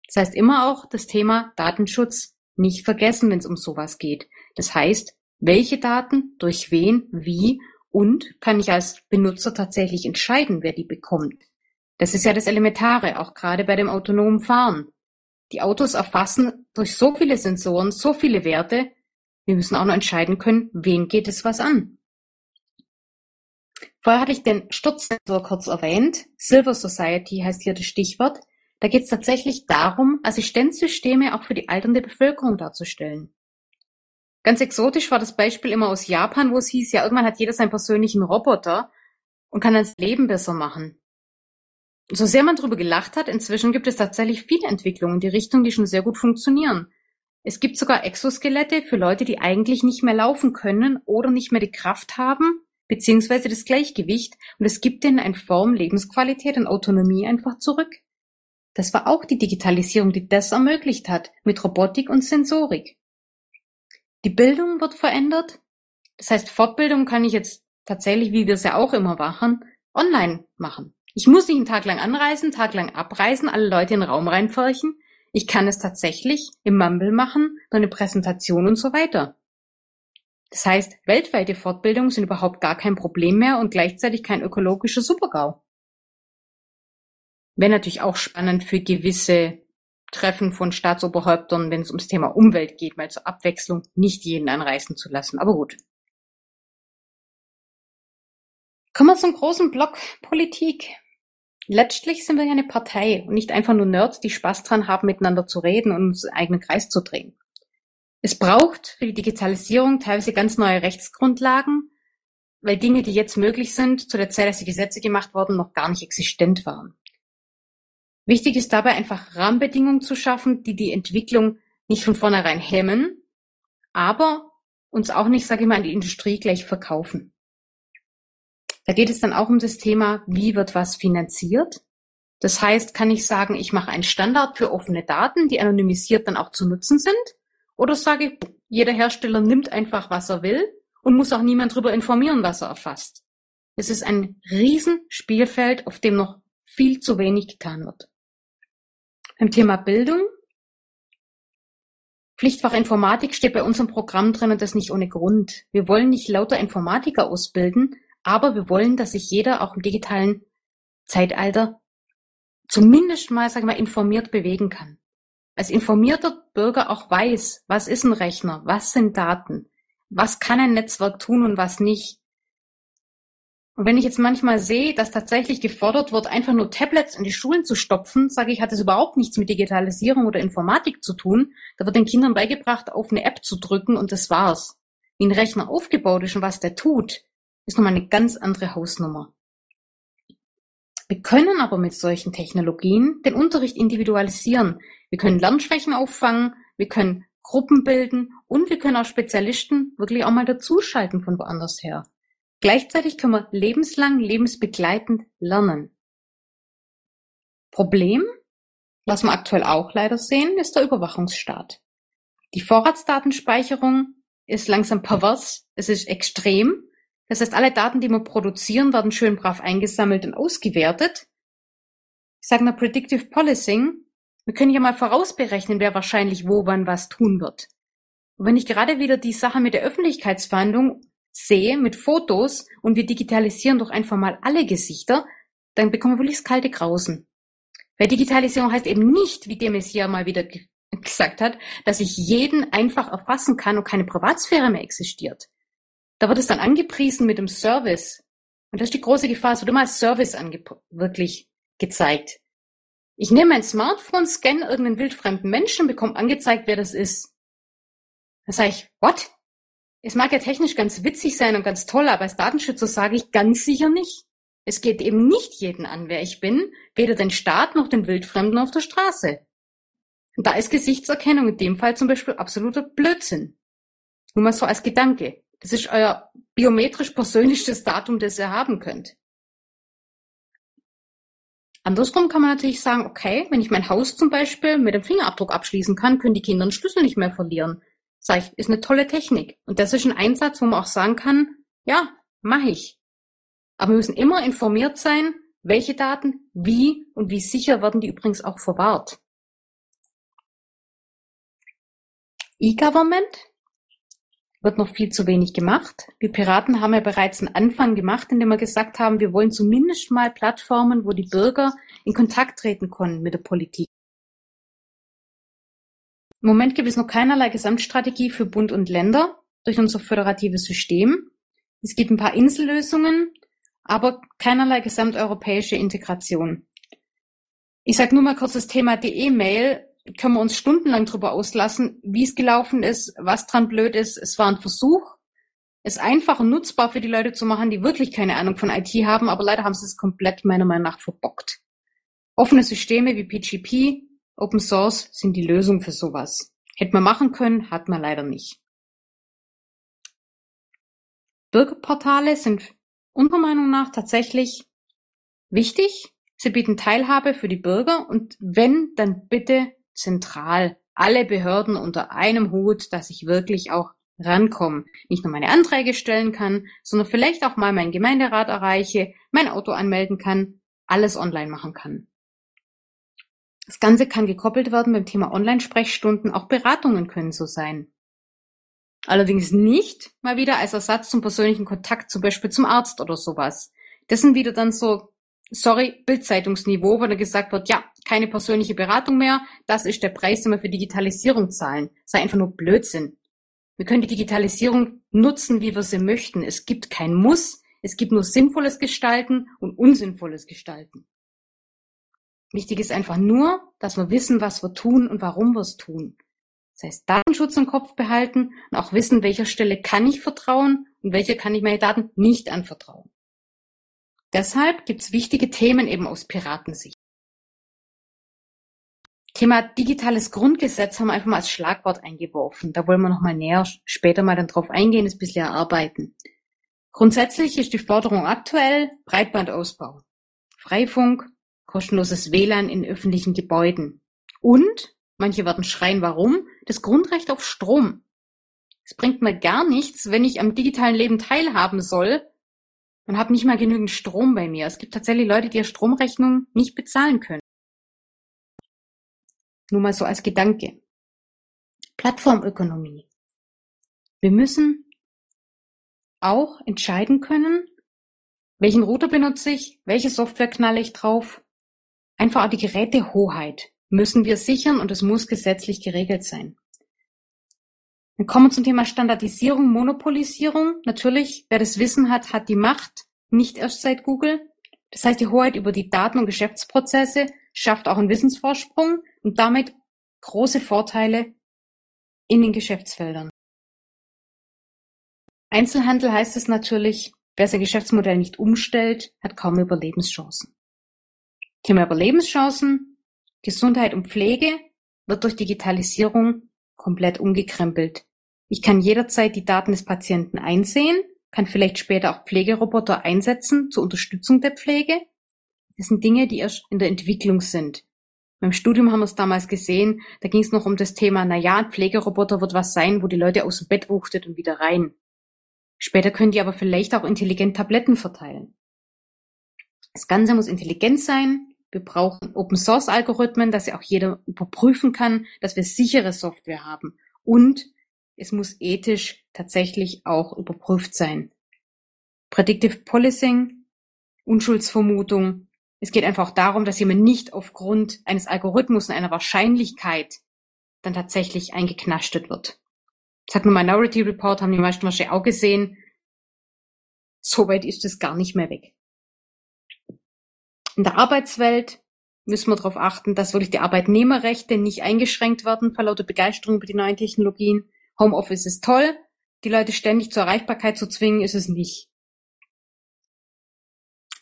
Das heißt immer auch das Thema Datenschutz nicht vergessen, wenn es um sowas geht. Das heißt, welche Daten, durch wen, wie und kann ich als Benutzer tatsächlich entscheiden, wer die bekommt. Das ist ja das Elementare, auch gerade bei dem autonomen Fahren. Die Autos erfassen durch so viele Sensoren so viele Werte, wir müssen auch noch entscheiden können, wen geht es was an. Vorher hatte ich den Sturzsensor kurz erwähnt. Silver Society heißt hier das Stichwort. Da geht es tatsächlich darum, Assistenzsysteme auch für die alternde Bevölkerung darzustellen. Ganz exotisch war das Beispiel immer aus Japan, wo es hieß, ja, irgendwann hat jeder seinen persönlichen Roboter und kann das Leben besser machen. So sehr man darüber gelacht hat, inzwischen gibt es tatsächlich viele Entwicklungen in die Richtung, die schon sehr gut funktionieren. Es gibt sogar Exoskelette für Leute, die eigentlich nicht mehr laufen können oder nicht mehr die Kraft haben, beziehungsweise das Gleichgewicht, und es gibt ihnen eine Form Lebensqualität und Autonomie einfach zurück. Das war auch die Digitalisierung, die das ermöglicht hat, mit Robotik und Sensorik. Die Bildung wird verändert. Das heißt, Fortbildung kann ich jetzt tatsächlich, wie wir es ja auch immer machen, online machen. Ich muss nicht einen Tag lang anreisen, Tag lang abreisen, alle Leute in den Raum reinförchen. Ich kann es tatsächlich im Mumble machen, nur eine Präsentation und so weiter. Das heißt, weltweite Fortbildungen sind überhaupt gar kein Problem mehr und gleichzeitig kein ökologischer Supergau. Wäre natürlich auch spannend für gewisse Treffen von Staatsoberhäuptern, wenn es ums Thema Umwelt geht, mal zur Abwechslung nicht jeden anreißen zu lassen. Aber gut. Kommen wir zum großen Block Politik. Letztlich sind wir ja eine Partei und nicht einfach nur Nerds, die Spaß dran haben, miteinander zu reden und uns eigenen Kreis zu drehen. Es braucht für die Digitalisierung teilweise ganz neue Rechtsgrundlagen, weil Dinge, die jetzt möglich sind, zu der Zeit, als die Gesetze gemacht wurden, noch gar nicht existent waren. Wichtig ist dabei einfach Rahmenbedingungen zu schaffen, die die Entwicklung nicht von vornherein hemmen, aber uns auch nicht, sage ich mal, an die Industrie gleich verkaufen. Da geht es dann auch um das Thema, wie wird was finanziert. Das heißt, kann ich sagen, ich mache einen Standard für offene Daten, die anonymisiert dann auch zu nutzen sind? Oder sage ich, jeder Hersteller nimmt einfach, was er will und muss auch niemand darüber informieren, was er erfasst? Es ist ein Riesenspielfeld, auf dem noch viel zu wenig getan wird. Beim Thema Bildung. Pflichtfach Informatik steht bei unserem Programm drin und das nicht ohne Grund. Wir wollen nicht lauter Informatiker ausbilden, aber wir wollen, dass sich jeder auch im digitalen Zeitalter zumindest mal, sagen wir mal, informiert bewegen kann. Als informierter Bürger auch weiß, was ist ein Rechner, was sind Daten, was kann ein Netzwerk tun und was nicht. Und wenn ich jetzt manchmal sehe, dass tatsächlich gefordert wird, einfach nur Tablets in die Schulen zu stopfen, sage ich, hat das überhaupt nichts mit Digitalisierung oder Informatik zu tun. Da wird den Kindern beigebracht, auf eine App zu drücken und das war's. Wie ein Rechner aufgebaut ist und was der tut, ist nochmal eine ganz andere Hausnummer. Wir können aber mit solchen Technologien den Unterricht individualisieren. Wir können Lernschwächen auffangen, wir können Gruppen bilden und wir können auch Spezialisten wirklich auch mal dazuschalten von woanders her. Gleichzeitig können wir lebenslang lebensbegleitend lernen. Problem, was wir aktuell auch leider sehen, ist der Überwachungsstaat. Die Vorratsdatenspeicherung ist langsam pervers, es ist extrem. Das heißt, alle Daten, die wir produzieren, werden schön brav eingesammelt und ausgewertet. Ich sage mal Predictive Policing. Wir können ja mal vorausberechnen, wer wahrscheinlich wo, wann was tun wird. Und wenn ich gerade wieder die Sache mit der Öffentlichkeitsverhandlung sehe, mit Fotos, und wir digitalisieren doch einfach mal alle Gesichter, dann bekommen wir wirklich das kalte Grausen. Weil Digitalisierung heißt eben nicht, wie dem es hier mal wieder gesagt hat, dass ich jeden einfach erfassen kann und keine Privatsphäre mehr existiert. Da wird es dann angepriesen mit dem Service. Und das ist die große Gefahr, es wird immer als Service wirklich gezeigt. Ich nehme mein Smartphone, scanne irgendeinen wildfremden Menschen, bekomme angezeigt, wer das ist. Da sage ich, what? Es mag ja technisch ganz witzig sein und ganz toll, aber als Datenschützer sage ich ganz sicher nicht. Es geht eben nicht jeden an, wer ich bin, weder den Staat noch den Wildfremden auf der Straße. Und da ist Gesichtserkennung in dem Fall zum Beispiel absoluter Blödsinn. Nur mal so als Gedanke. Das ist euer biometrisch persönlichstes Datum, das ihr haben könnt. Andersrum kann man natürlich sagen, okay, wenn ich mein Haus zum Beispiel mit dem Fingerabdruck abschließen kann, können die Kinder den Schlüssel nicht mehr verlieren. Sag ich, ist eine tolle Technik. Und das ist ein Einsatz, wo man auch sagen kann, ja, mache ich. Aber wir müssen immer informiert sein, welche Daten, wie und wie sicher werden die übrigens auch verwahrt. E-Government wird noch viel zu wenig gemacht. Wir Piraten haben ja bereits einen Anfang gemacht, indem wir gesagt haben, wir wollen zumindest mal Plattformen, wo die Bürger in Kontakt treten können mit der Politik. Im Moment gibt es noch keinerlei Gesamtstrategie für Bund und Länder durch unser föderatives System. Es gibt ein paar Insellösungen, aber keinerlei gesamteuropäische Integration. Ich sage nur mal kurz das Thema DE-Mail können wir uns stundenlang drüber auslassen, wie es gelaufen ist, was dran blöd ist. Es war ein Versuch, es einfach und nutzbar für die Leute zu machen, die wirklich keine Ahnung von IT haben, aber leider haben sie es komplett meiner Meinung nach verbockt. Offene Systeme wie PGP, Open Source sind die Lösung für sowas. Hätte man machen können, hat man leider nicht. Bürgerportale sind unserer Meinung nach tatsächlich wichtig. Sie bieten Teilhabe für die Bürger und wenn, dann bitte zentral. Alle Behörden unter einem Hut, dass ich wirklich auch rankomme. Nicht nur meine Anträge stellen kann, sondern vielleicht auch mal meinen Gemeinderat erreiche, mein Auto anmelden kann, alles online machen kann. Das Ganze kann gekoppelt werden beim Thema Online-Sprechstunden, auch Beratungen können so sein. Allerdings nicht mal wieder als Ersatz zum persönlichen Kontakt, zum Beispiel zum Arzt oder sowas. Das sind wieder dann so sorry, Bildzeitungsniveau, wo dann gesagt wird, ja, keine persönliche Beratung mehr, das ist der Preis, den wir für Digitalisierung zahlen. Sei einfach nur Blödsinn. Wir können die Digitalisierung nutzen, wie wir sie möchten. Es gibt kein Muss, es gibt nur sinnvolles Gestalten und unsinnvolles Gestalten. Wichtig ist einfach nur, dass wir wissen, was wir tun und warum wir es tun. Das heißt, Datenschutz im Kopf behalten und auch wissen, welcher Stelle kann ich vertrauen und welcher kann ich meine Daten nicht anvertrauen. Deshalb gibt's wichtige Themen eben aus Piratensicht. Thema digitales Grundgesetz haben wir einfach mal als Schlagwort eingeworfen. Da wollen wir noch mal näher später mal dann drauf eingehen, das bisschen erarbeiten. Grundsätzlich ist die Forderung aktuell Breitbandausbau, Freifunk, kostenloses WLAN in öffentlichen Gebäuden und, manche werden schreien, warum, das Grundrecht auf Strom. Es bringt mir gar nichts, wenn ich am digitalen Leben teilhaben soll, und habe nicht mal genügend Strom bei mir. Es gibt tatsächlich Leute, die ihre Stromrechnung nicht bezahlen können. Nur mal so als Gedanke. Plattformökonomie. Wir müssen auch entscheiden können, welchen Router benutze ich, welche Software knalle ich drauf. Einfach auch die Gerätehoheit müssen wir sichern und es muss gesetzlich geregelt sein. Wir kommen zum Thema Standardisierung, Monopolisierung. Natürlich, wer das Wissen hat, hat die Macht, nicht erst seit Google. Das heißt, die Hoheit über die Daten und Geschäftsprozesse schafft auch einen Wissensvorsprung und damit große Vorteile in den Geschäftsfeldern. Einzelhandel heißt es natürlich, wer sein Geschäftsmodell nicht umstellt, hat kaum Überlebenschancen. Thema Überlebenschancen, Gesundheit und Pflege wird durch Digitalisierung komplett umgekrempelt. Ich kann jederzeit die Daten des Patienten einsehen, kann vielleicht später auch Pflegeroboter einsetzen zur Unterstützung der Pflege. Das sind Dinge, die erst in der Entwicklung sind. Beim Studium haben wir es damals gesehen, da ging es noch um das Thema, na ja, ein Pflegeroboter wird was sein, wo die Leute aus dem Bett wuchtet und wieder rein. Später können die aber vielleicht auch intelligent Tabletten verteilen. Das Ganze muss intelligent sein. Wir brauchen Open Source Algorithmen, dass ja auch jeder überprüfen kann, dass wir sichere Software haben. Und es muss ethisch tatsächlich auch überprüft sein. Predictive Policing, Unschuldsvermutung. Es geht einfach darum, dass jemand nicht aufgrund eines Algorithmus und einer Wahrscheinlichkeit dann tatsächlich eingeknaschtet wird. Das hat nur Minority Report, haben die meisten wahrscheinlich auch gesehen. So weit ist es gar nicht mehr weg. In der Arbeitswelt müssen wir darauf achten, dass wirklich die Arbeitnehmerrechte nicht eingeschränkt werden vor lauter Begeisterung über die neuen Technologien. Homeoffice ist toll, die Leute ständig zur Erreichbarkeit zu zwingen, ist es nicht.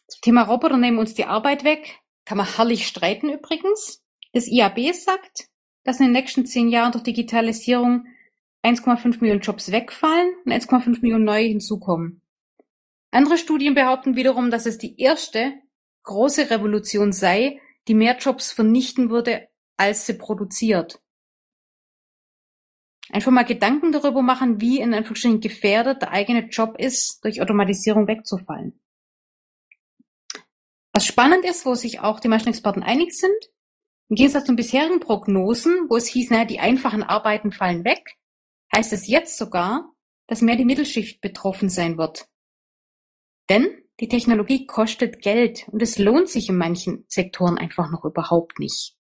Zum Thema Roboter nehmen uns die Arbeit weg, kann man herrlich streiten übrigens. Das IAB sagt, dass in den nächsten zehn Jahren durch Digitalisierung 1,5 Millionen Jobs wegfallen und 1,5 Millionen neue hinzukommen. Andere Studien behaupten wiederum, dass es die erste große Revolution sei, die mehr Jobs vernichten würde, als sie produziert. Einfach mal Gedanken darüber machen, wie in Anführungsstrichen gefährdet der eigene Job ist, durch Automatisierung wegzufallen. Was spannend ist, wo sich auch die meisten Experten einig sind, im Gegensatz zu bisherigen Prognosen, wo es hieß, naja, die einfachen Arbeiten fallen weg, heißt es jetzt sogar, dass mehr die Mittelschicht betroffen sein wird. Denn die Technologie kostet Geld und es lohnt sich in manchen Sektoren einfach noch überhaupt nicht.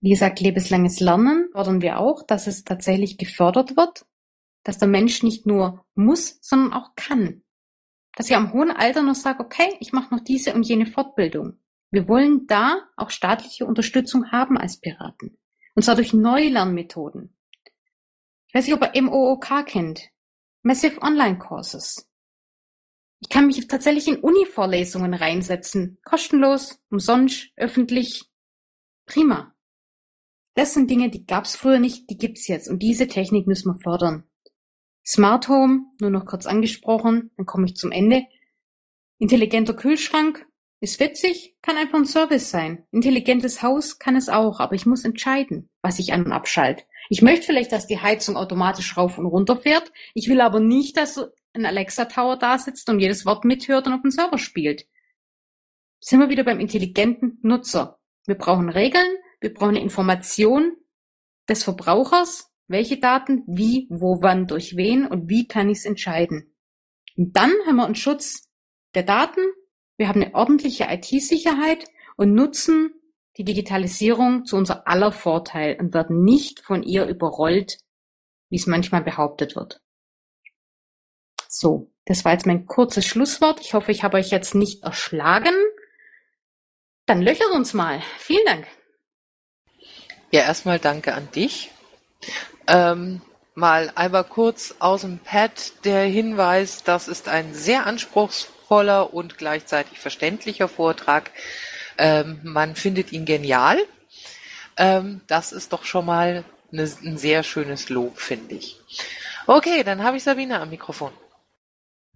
Wie gesagt, lebenslanges Lernen fordern wir auch, dass es tatsächlich gefördert wird, dass der Mensch nicht nur muss, sondern auch kann. Dass ich am hohen Alter noch sage, okay, ich mache noch diese und jene Fortbildung. Wir wollen da auch staatliche Unterstützung haben als Piraten. Und zwar durch neue Lernmethoden. Ich weiß nicht, ob er MOOK kennt. Massive Online Courses. Ich kann mich tatsächlich in Uni-Vorlesungen reinsetzen. Kostenlos, umsonst, öffentlich. Prima. Das sind Dinge, die gab's früher nicht, die gibt's jetzt. Und diese Technik müssen wir fördern. Smart Home, nur noch kurz angesprochen, dann komme ich zum Ende. Intelligenter Kühlschrank ist witzig, kann einfach ein Service sein. Intelligentes Haus kann es auch, aber ich muss entscheiden, was ich an- und abschalte. Ich möchte vielleicht, dass die Heizung automatisch rauf und runter fährt. Ich will aber nicht, dass ein Alexa Tower da sitzt und jedes Wort mithört und auf dem Server spielt. Sind wir wieder beim intelligenten Nutzer. Wir brauchen Regeln, wir brauchen eine Information des Verbrauchers, welche Daten, wie, wo, wann, durch wen und wie kann ich es entscheiden. Und dann haben wir einen Schutz der Daten, wir haben eine ordentliche IT-Sicherheit und nutzen die Digitalisierung zu unser aller Vorteil und werden nicht von ihr überrollt, wie es manchmal behauptet wird. So, das war jetzt mein kurzes Schlusswort. Ich hoffe, ich habe euch jetzt nicht erschlagen. Dann löchert uns mal. Vielen Dank. Ja, erstmal danke an dich. Ähm, mal einmal kurz aus dem Pad der Hinweis, das ist ein sehr anspruchsvoller und gleichzeitig verständlicher Vortrag. Ähm, man findet ihn genial. Ähm, das ist doch schon mal eine, ein sehr schönes Lob, finde ich. Okay, dann habe ich Sabine am Mikrofon.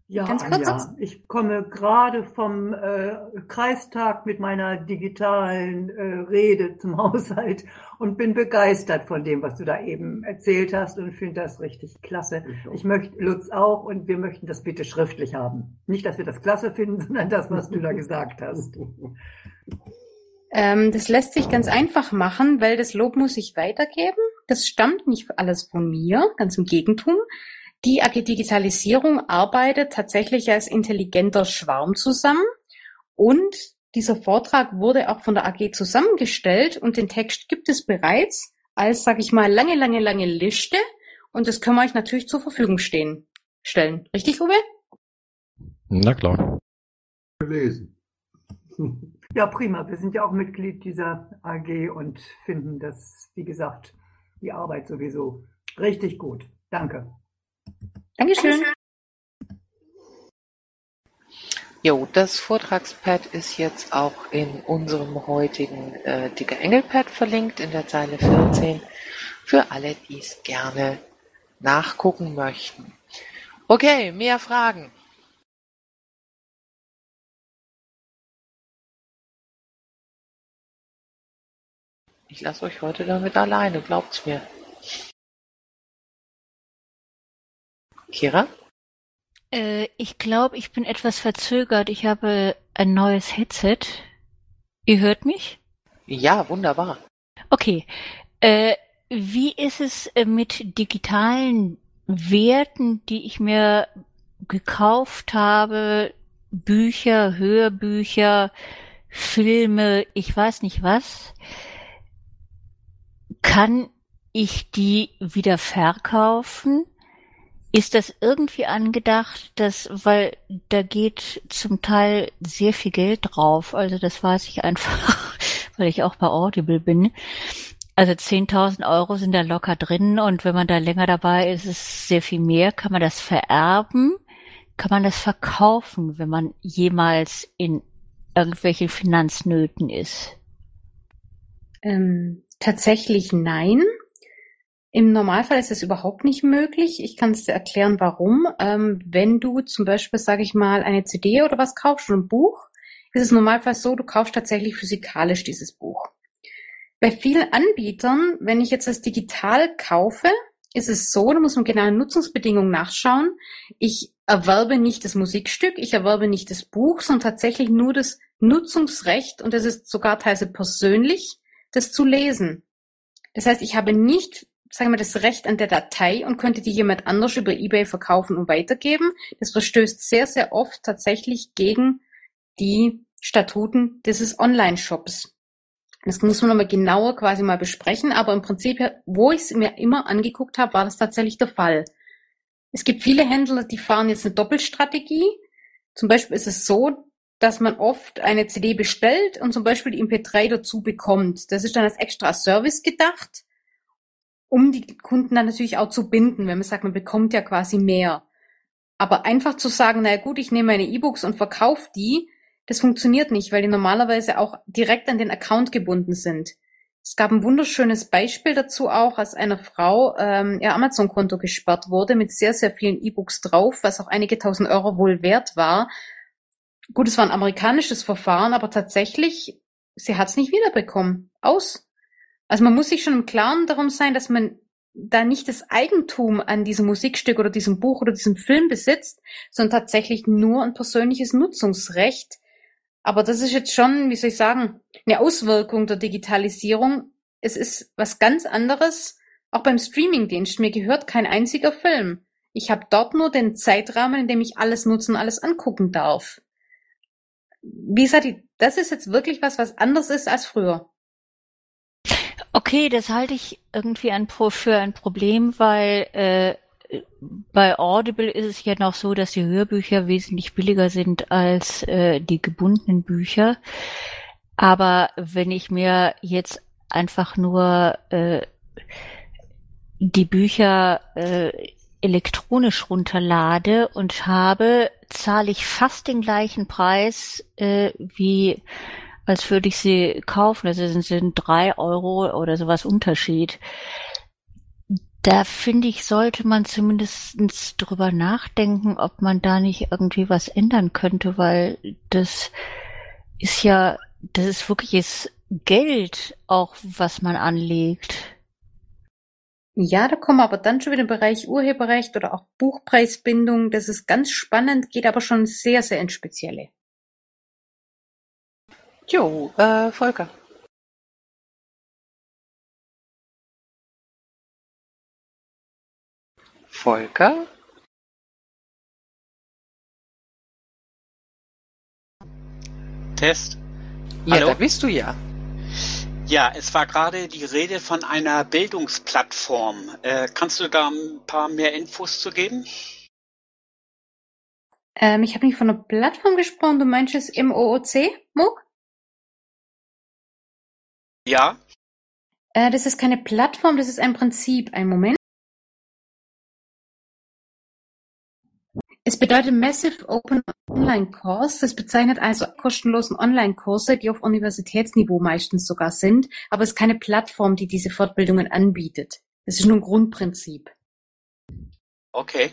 Ja, Ganz kurz. Anja, ich komme gerade vom äh, Kreistag mit meiner digitalen äh, Rede zum Haushalt und bin begeistert von dem, was du da eben erzählt hast und finde das richtig klasse. Ich, ich, möchte Lutz auch und wir möchten das bitte schriftlich haben. Nicht, dass wir das klasse finden, sondern das, was du da gesagt hast. Ähm, das lässt sich ganz einfach machen, weil das Lob muss ich weitergeben. Das stammt nicht alles von mir, ganz im Gegentum. Die AG Digitalisierung arbeitet tatsächlich als intelligenter Schwarm zusammen und dieser Vortrag wurde auch von der AG zusammengestellt und den Text gibt es bereits als, sag ich mal, lange, lange, lange Liste und das können wir euch natürlich zur Verfügung stehen, stellen. Richtig, Uwe? Na klar. Gelesen. Ja, prima. Wir sind ja auch Mitglied dieser AG und finden das, wie gesagt, die Arbeit sowieso richtig gut. Danke. Dankeschön. Jo, das Vortragspad ist jetzt auch in unserem heutigen äh, Dicker Engelpad verlinkt in der Zeile 14 für alle, die es gerne nachgucken möchten. Okay, mehr Fragen. Ich lasse euch heute damit alleine, glaubt's mir. Kira? Äh, ich glaube, ich bin etwas verzögert. Ich habe ein neues Headset. Ihr hört mich? Ja, wunderbar. Okay. Äh, wie ist es äh, mit digitalen Werten, die ich mir gekauft habe? Bücher, Hörbücher, Filme, ich weiß nicht was. Kann ich die wieder verkaufen? Ist das irgendwie angedacht, dass, weil da geht zum Teil sehr viel Geld drauf, also das weiß ich einfach, weil ich auch bei Audible bin. Also 10.000 Euro sind da locker drin und wenn man da länger dabei ist, ist es sehr viel mehr. Kann man das vererben? Kann man das verkaufen, wenn man jemals in irgendwelchen Finanznöten ist? Ähm, tatsächlich nein. Im Normalfall ist es überhaupt nicht möglich. Ich kann es dir erklären, warum. Ähm, wenn du zum Beispiel, sage ich mal, eine CD oder was kaufst oder ein Buch, ist es im so, du kaufst tatsächlich physikalisch dieses Buch. Bei vielen Anbietern, wenn ich jetzt das digital kaufe, ist es so, da muss man genau Nutzungsbedingungen nachschauen. Ich erwerbe nicht das Musikstück, ich erwerbe nicht das Buch, sondern tatsächlich nur das Nutzungsrecht und das ist sogar teilweise persönlich, das zu lesen. Das heißt, ich habe nicht sagen wir, das Recht an der Datei und könnte die jemand anders über eBay verkaufen und weitergeben. Das verstößt sehr, sehr oft tatsächlich gegen die Statuten dieses Online-Shops. Das muss man nochmal genauer quasi mal besprechen, aber im Prinzip, wo ich es mir immer angeguckt habe, war das tatsächlich der Fall. Es gibt viele Händler, die fahren jetzt eine Doppelstrategie. Zum Beispiel ist es so, dass man oft eine CD bestellt und zum Beispiel die MP3 dazu bekommt. Das ist dann als extra Service gedacht um die Kunden dann natürlich auch zu binden, wenn man sagt, man bekommt ja quasi mehr. Aber einfach zu sagen, naja gut, ich nehme meine E-Books und verkaufe die, das funktioniert nicht, weil die normalerweise auch direkt an den Account gebunden sind. Es gab ein wunderschönes Beispiel dazu auch, als einer Frau ähm, ihr Amazon-Konto gesperrt wurde mit sehr, sehr vielen E-Books drauf, was auch einige tausend Euro wohl wert war. Gut, es war ein amerikanisches Verfahren, aber tatsächlich, sie hat es nicht wiederbekommen. Aus. Also man muss sich schon im Klaren darum sein, dass man da nicht das Eigentum an diesem Musikstück oder diesem Buch oder diesem Film besitzt, sondern tatsächlich nur ein persönliches Nutzungsrecht. Aber das ist jetzt schon, wie soll ich sagen, eine Auswirkung der Digitalisierung. Es ist was ganz anderes, auch beim Streamingdienst. Mir gehört kein einziger Film. Ich habe dort nur den Zeitrahmen, in dem ich alles nutzen, alles angucken darf. Wie gesagt, das ist jetzt wirklich was, was anders ist als früher. Okay, das halte ich irgendwie ein für ein Problem, weil äh, bei Audible ist es ja noch so, dass die Hörbücher wesentlich billiger sind als äh, die gebundenen Bücher. Aber wenn ich mir jetzt einfach nur äh, die Bücher äh, elektronisch runterlade und habe, zahle ich fast den gleichen Preis äh, wie als würde ich sie kaufen. Das sind, sind drei Euro oder sowas Unterschied. Da finde ich, sollte man zumindest drüber nachdenken, ob man da nicht irgendwie was ändern könnte, weil das ist ja, das ist wirkliches Geld auch, was man anlegt. Ja, da kommen wir aber dann schon wieder im Bereich Urheberrecht oder auch Buchpreisbindung. Das ist ganz spannend, geht aber schon sehr, sehr ins Spezielle. Jo, äh, Volker. Volker? Test. Ja, Hallo? da bist du ja. Ja, es war gerade die Rede von einer Bildungsplattform. Äh, kannst du da ein paar mehr Infos zu geben? Ähm, ich habe nicht von einer Plattform gesprochen, du meinst es im OOC, Muck? Ja. Äh, das ist keine Plattform, das ist ein Prinzip. Ein Moment. Es bedeutet Massive Open Online Course. Das bezeichnet also kostenlosen Online-Kurse, die auf Universitätsniveau meistens sogar sind, aber es ist keine Plattform, die diese Fortbildungen anbietet. Das ist nur ein Grundprinzip. Okay.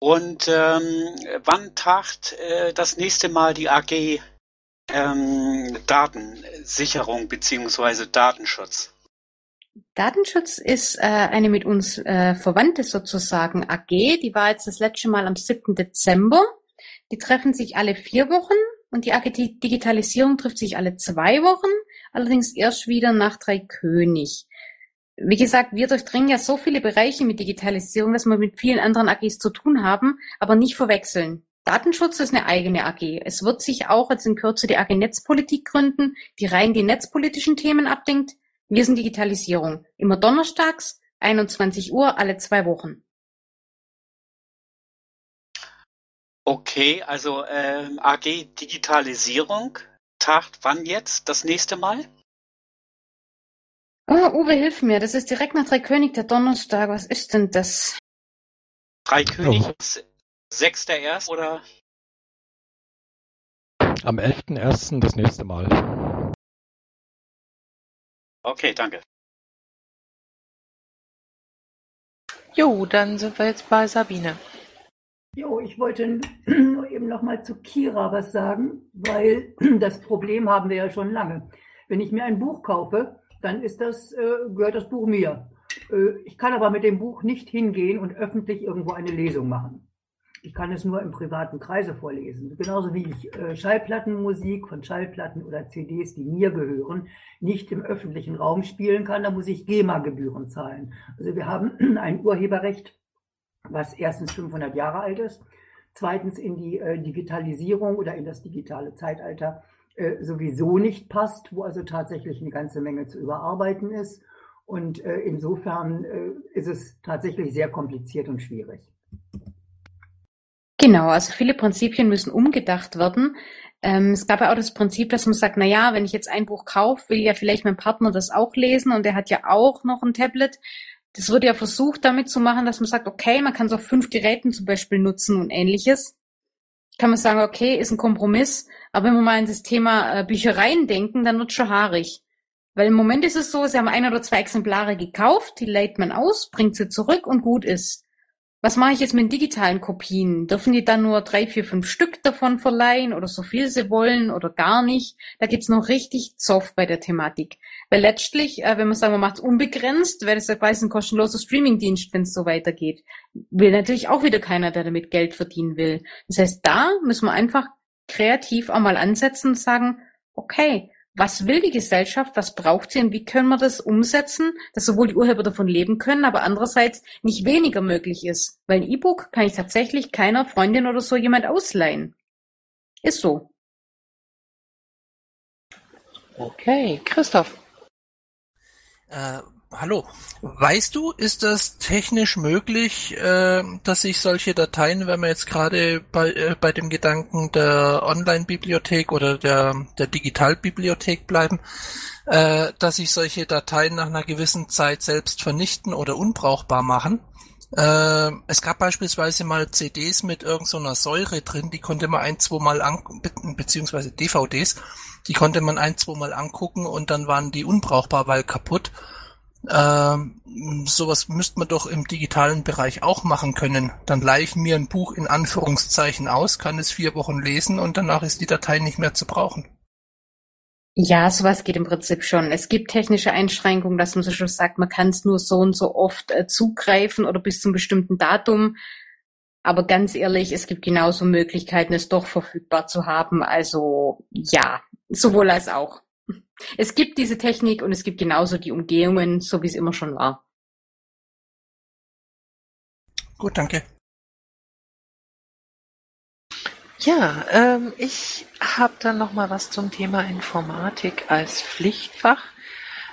Und ähm, wann tagt äh, das nächste Mal die AG ähm, Datensicherung beziehungsweise Datenschutz? Datenschutz ist äh, eine mit uns äh, verwandte sozusagen AG. Die war jetzt das letzte Mal am 7. Dezember. Die treffen sich alle vier Wochen und die AG Digitalisierung trifft sich alle zwei Wochen, allerdings erst wieder nach Dreikönig. Wie gesagt, wir durchdringen ja so viele Bereiche mit Digitalisierung, dass wir mit vielen anderen AGs zu tun haben, aber nicht verwechseln. Datenschutz ist eine eigene AG. Es wird sich auch jetzt in Kürze die AG Netzpolitik gründen, die rein die netzpolitischen Themen abdenkt. Wir sind Digitalisierung. Immer donnerstags, 21 Uhr, alle zwei Wochen. Okay, also äh, AG Digitalisierung tagt wann jetzt? Das nächste Mal? Oh, Uwe, hilf mir. Das ist direkt nach Dreikönig der Donnerstag. Was ist denn das? Dreikönig oh. ist sechster erst oder? Am 11.01. das nächste Mal. Okay, danke. Jo, dann sind wir jetzt bei Sabine. Jo, ich wollte eben noch mal zu Kira was sagen, weil das Problem haben wir ja schon lange. Wenn ich mir ein Buch kaufe, dann ist das, äh, gehört das Buch mir. Äh, ich kann aber mit dem Buch nicht hingehen und öffentlich irgendwo eine Lesung machen. Ich kann es nur im privaten Kreise vorlesen. Genauso wie ich äh, Schallplattenmusik von Schallplatten oder CDs, die mir gehören, nicht im öffentlichen Raum spielen kann, da muss ich GEMA-Gebühren zahlen. Also wir haben ein Urheberrecht was erstens 500 Jahre alt ist, zweitens in die äh, Digitalisierung oder in das digitale Zeitalter äh, sowieso nicht passt, wo also tatsächlich eine ganze Menge zu überarbeiten ist. Und äh, insofern äh, ist es tatsächlich sehr kompliziert und schwierig. Genau, also viele Prinzipien müssen umgedacht werden. Ähm, es gab ja auch das Prinzip, dass man sagt, na ja, wenn ich jetzt ein Buch kaufe, will ja vielleicht mein Partner das auch lesen und der hat ja auch noch ein Tablet. Das wird ja versucht damit zu machen, dass man sagt, okay, man kann es auf fünf Geräten zum Beispiel nutzen und ähnliches. Kann man sagen, okay, ist ein Kompromiss. Aber wenn wir mal an das Thema äh, Büchereien denken, dann wird schon haarig. Weil im Moment ist es so, sie haben ein oder zwei Exemplare gekauft, die leiht man aus, bringt sie zurück und gut ist. Was mache ich jetzt mit digitalen Kopien? Dürfen die dann nur drei, vier, fünf Stück davon verleihen oder so viel sie wollen oder gar nicht? Da gibt's noch richtig Zoff bei der Thematik. Weil letztlich, äh, wenn man sagen, man macht es unbegrenzt, wäre das ja quasi ein kostenloser Streamingdienst, wenn es so weitergeht. Will natürlich auch wieder keiner, der damit Geld verdienen will. Das heißt, da müssen wir einfach kreativ auch mal ansetzen und sagen, okay, was will die Gesellschaft, was braucht sie und wie können wir das umsetzen, dass sowohl die Urheber davon leben können, aber andererseits nicht weniger möglich ist. Weil ein E-Book kann ich tatsächlich keiner Freundin oder so jemand ausleihen. Ist so. Okay, Christoph. Äh, Hallo. Weißt du, ist das technisch möglich, äh, dass ich solche Dateien, wenn wir jetzt gerade bei, äh, bei dem Gedanken der Online-Bibliothek oder der, der Digitalbibliothek bleiben, äh, dass ich solche Dateien nach einer gewissen Zeit selbst vernichten oder unbrauchbar machen? Äh, es gab beispielsweise mal CDs mit irgendeiner so Säure drin, die konnte man ein, zwei Mal an, beziehungsweise DVDs, die konnte man ein, zwei Mal angucken und dann waren die unbrauchbar, weil kaputt. Ähm, sowas müsste man doch im digitalen Bereich auch machen können. Dann leihe ich mir ein Buch in Anführungszeichen aus, kann es vier Wochen lesen und danach ist die Datei nicht mehr zu brauchen. Ja, sowas geht im Prinzip schon. Es gibt technische Einschränkungen, dass man so schon sagt, man kann es nur so und so oft äh, zugreifen oder bis zum bestimmten Datum. Aber ganz ehrlich, es gibt genauso Möglichkeiten, es doch verfügbar zu haben. Also ja, sowohl als auch. Es gibt diese Technik und es gibt genauso die Umgehungen, so wie es immer schon war. Gut, danke. Ja, ähm, ich habe dann noch mal was zum Thema Informatik als Pflichtfach.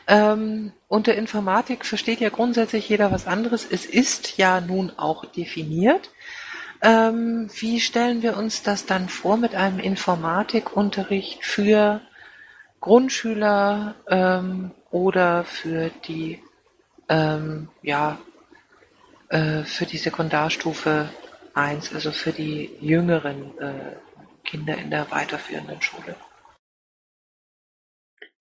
Ähm, unter Informatik versteht ja grundsätzlich jeder was anderes. Es ist ja nun auch definiert. Ähm, wie stellen wir uns das dann vor mit einem Informatikunterricht für Grundschüler ähm, oder für die ähm, ja äh, für die Sekundarstufe 1, also für die jüngeren äh, Kinder in der weiterführenden Schule.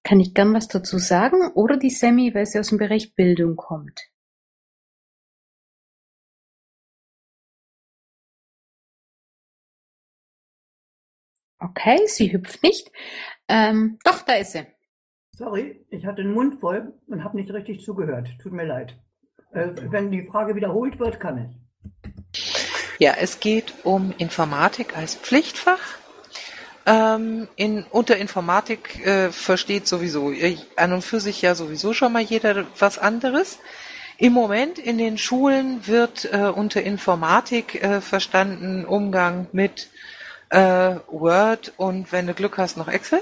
Kann ich gern was dazu sagen oder die Semi, weil sie aus dem Bereich Bildung kommt? Okay, sie hüpft nicht. Ähm, doch, da ist sie. Sorry, ich hatte den Mund voll und habe nicht richtig zugehört. Tut mir leid. Äh, wenn die Frage wiederholt wird, kann ich. Ja, es geht um Informatik als Pflichtfach. Ähm, in, unter Informatik äh, versteht sowieso äh, an und für sich ja sowieso schon mal jeder was anderes. Im Moment in den Schulen wird äh, unter Informatik äh, verstanden Umgang mit äh, Word und wenn du Glück hast noch Excel.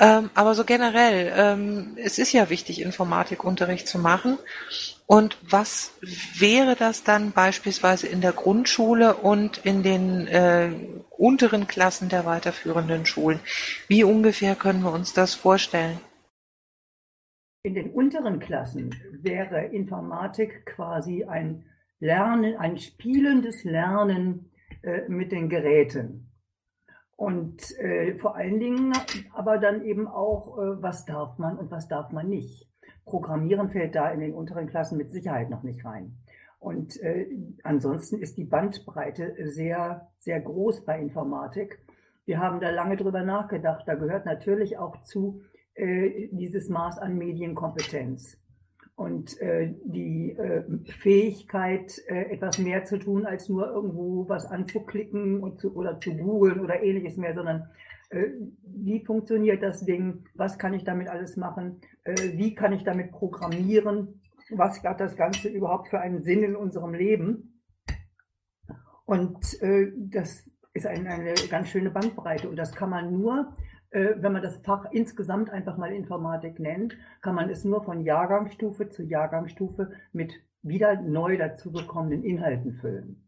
Ähm, aber so generell, ähm, es ist ja wichtig, Informatikunterricht zu machen. Und was wäre das dann beispielsweise in der Grundschule und in den äh, unteren Klassen der weiterführenden Schulen? Wie ungefähr können wir uns das vorstellen? In den unteren Klassen wäre Informatik quasi ein Lernen, ein spielendes Lernen äh, mit den Geräten. Und äh, vor allen Dingen aber dann eben auch, äh, was darf man und was darf man nicht. Programmieren fällt da in den unteren Klassen mit Sicherheit noch nicht rein. Und äh, ansonsten ist die Bandbreite sehr, sehr groß bei Informatik. Wir haben da lange drüber nachgedacht. Da gehört natürlich auch zu äh, dieses Maß an Medienkompetenz und äh, die äh, Fähigkeit, äh, etwas mehr zu tun, als nur irgendwo was anzuklicken und zu, oder zu googeln oder ähnliches mehr, sondern äh, wie funktioniert das Ding, was kann ich damit alles machen, äh, wie kann ich damit programmieren, was hat das Ganze überhaupt für einen Sinn in unserem Leben. Und äh, das ist ein, eine ganz schöne Bandbreite. Und das kann man nur wenn man das Fach insgesamt einfach mal Informatik nennt, kann man es nur von Jahrgangsstufe zu Jahrgangsstufe mit wieder neu dazugekommenen Inhalten füllen.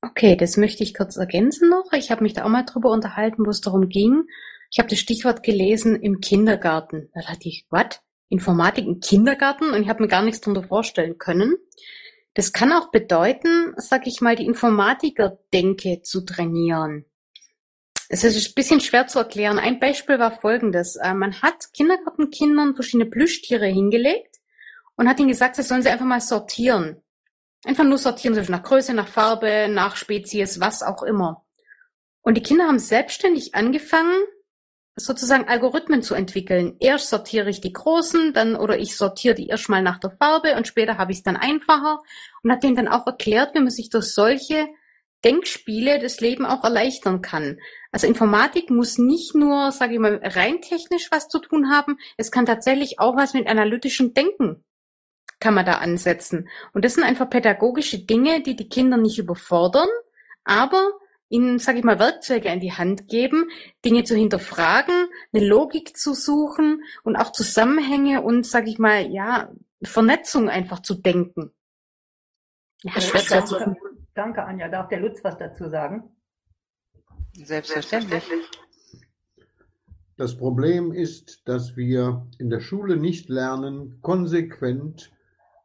Okay, das möchte ich kurz ergänzen noch. Ich habe mich da auch mal drüber unterhalten, wo es darum ging. Ich habe das Stichwort gelesen im Kindergarten. Da dachte ich, was? Informatik im Kindergarten? Und ich habe mir gar nichts darunter vorstellen können. Das kann auch bedeuten, sag ich mal, die Informatiker-Denke zu trainieren. Es ist ein bisschen schwer zu erklären. Ein Beispiel war folgendes. Äh, man hat Kindergartenkindern verschiedene Plüschtiere hingelegt und hat ihnen gesagt, sie sollen sie einfach mal sortieren. Einfach nur sortieren, so nach Größe, nach Farbe, nach Spezies, was auch immer. Und die Kinder haben selbstständig angefangen, sozusagen Algorithmen zu entwickeln. Erst sortiere ich die großen, dann oder ich sortiere die erstmal nach der Farbe und später habe ich es dann einfacher und hat denen dann auch erklärt, wie man sich durch solche Denkspiele das Leben auch erleichtern kann. Also Informatik muss nicht nur, sage ich mal, rein technisch was zu tun haben, es kann tatsächlich auch was mit analytischem Denken kann man da ansetzen. Und das sind einfach pädagogische Dinge, die die Kinder nicht überfordern, aber ihnen, sage ich mal, Werkzeuge an die Hand geben, Dinge zu hinterfragen, eine Logik zu suchen und auch Zusammenhänge und, sage ich mal, ja, Vernetzung einfach zu denken. Ja, äh, schwer danke, danke, Anja. Darf der Lutz was dazu sagen? Selbstverständlich. Das Problem ist, dass wir in der Schule nicht lernen, konsequent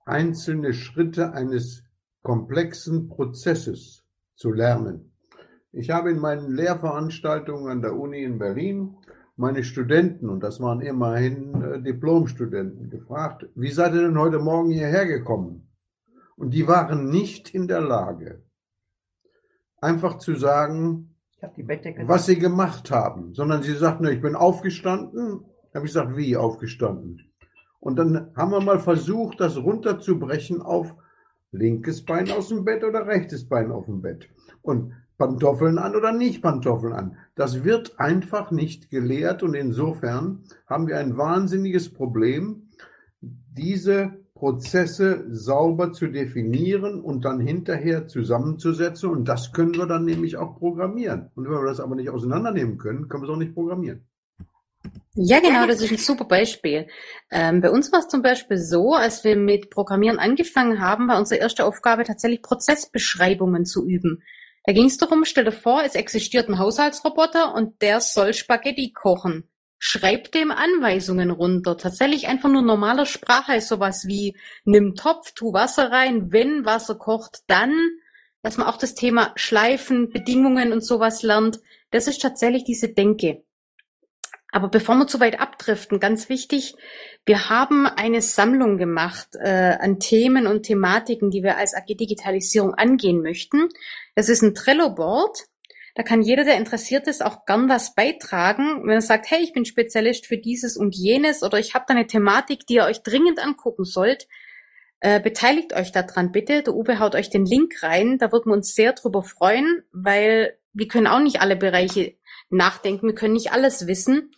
einzelne Schritte eines komplexen Prozesses zu lernen. Ich habe in meinen Lehrveranstaltungen an der Uni in Berlin meine Studenten, und das waren immerhin äh, Diplomstudenten, gefragt, wie seid ihr denn heute Morgen hierher gekommen? Und die waren nicht in der Lage, einfach zu sagen, was sie gemacht haben, sondern sie sagten, ich bin aufgestanden. Habe ich gesagt, wie aufgestanden? Und dann haben wir mal versucht, das runterzubrechen auf linkes Bein aus dem Bett oder rechtes Bein auf dem Bett. Und Pantoffeln an oder nicht Pantoffeln an. Das wird einfach nicht gelehrt und insofern haben wir ein wahnsinniges Problem, diese Prozesse sauber zu definieren und dann hinterher zusammenzusetzen. Und das können wir dann nämlich auch programmieren. Und wenn wir das aber nicht auseinandernehmen können, können wir es auch nicht programmieren. Ja, genau, das ist ein super Beispiel. Ähm, bei uns war es zum Beispiel so, als wir mit Programmieren angefangen haben, war unsere erste Aufgabe tatsächlich Prozessbeschreibungen zu üben. Da ging es darum, stell dir vor, es existiert ein Haushaltsroboter und der soll Spaghetti kochen. Schreib dem Anweisungen runter. Tatsächlich einfach nur normaler Sprache, sowas wie nimm Topf, tu Wasser rein, wenn Wasser kocht, dann, dass man auch das Thema Schleifen, Bedingungen und sowas lernt. Das ist tatsächlich diese Denke. Aber bevor wir zu weit abdriften, ganz wichtig, wir haben eine Sammlung gemacht äh, an Themen und Thematiken, die wir als AG Digitalisierung angehen möchten. Das ist ein Trello-Board Da kann jeder, der interessiert ist, auch gern was beitragen. Wenn er sagt, hey, ich bin Spezialist für dieses und jenes oder ich habe da eine Thematik, die ihr euch dringend angucken sollt, äh, beteiligt euch daran bitte. Der Uwe haut euch den Link rein. Da würden wir uns sehr drüber freuen, weil wir können auch nicht alle Bereiche nachdenken. Wir können nicht alles wissen.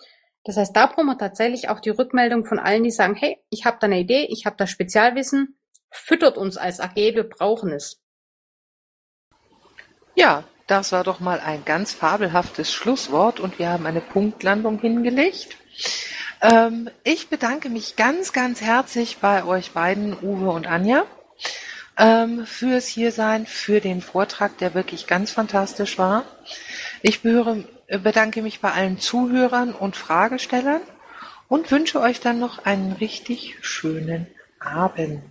Das heißt, da brauchen wir tatsächlich auch die Rückmeldung von allen, die sagen, hey, ich habe da eine Idee, ich habe da Spezialwissen, füttert uns als AG, wir brauchen es. Ja, das war doch mal ein ganz fabelhaftes Schlusswort und wir haben eine Punktlandung hingelegt. Ähm, ich bedanke mich ganz, ganz herzlich bei euch beiden, Uwe und Anja, ähm, fürs Hiersein, für den Vortrag, der wirklich ganz fantastisch war. Ich behöre, bedanke mich bei allen Zuhörern und Fragestellern und wünsche euch dann noch einen richtig schönen Abend.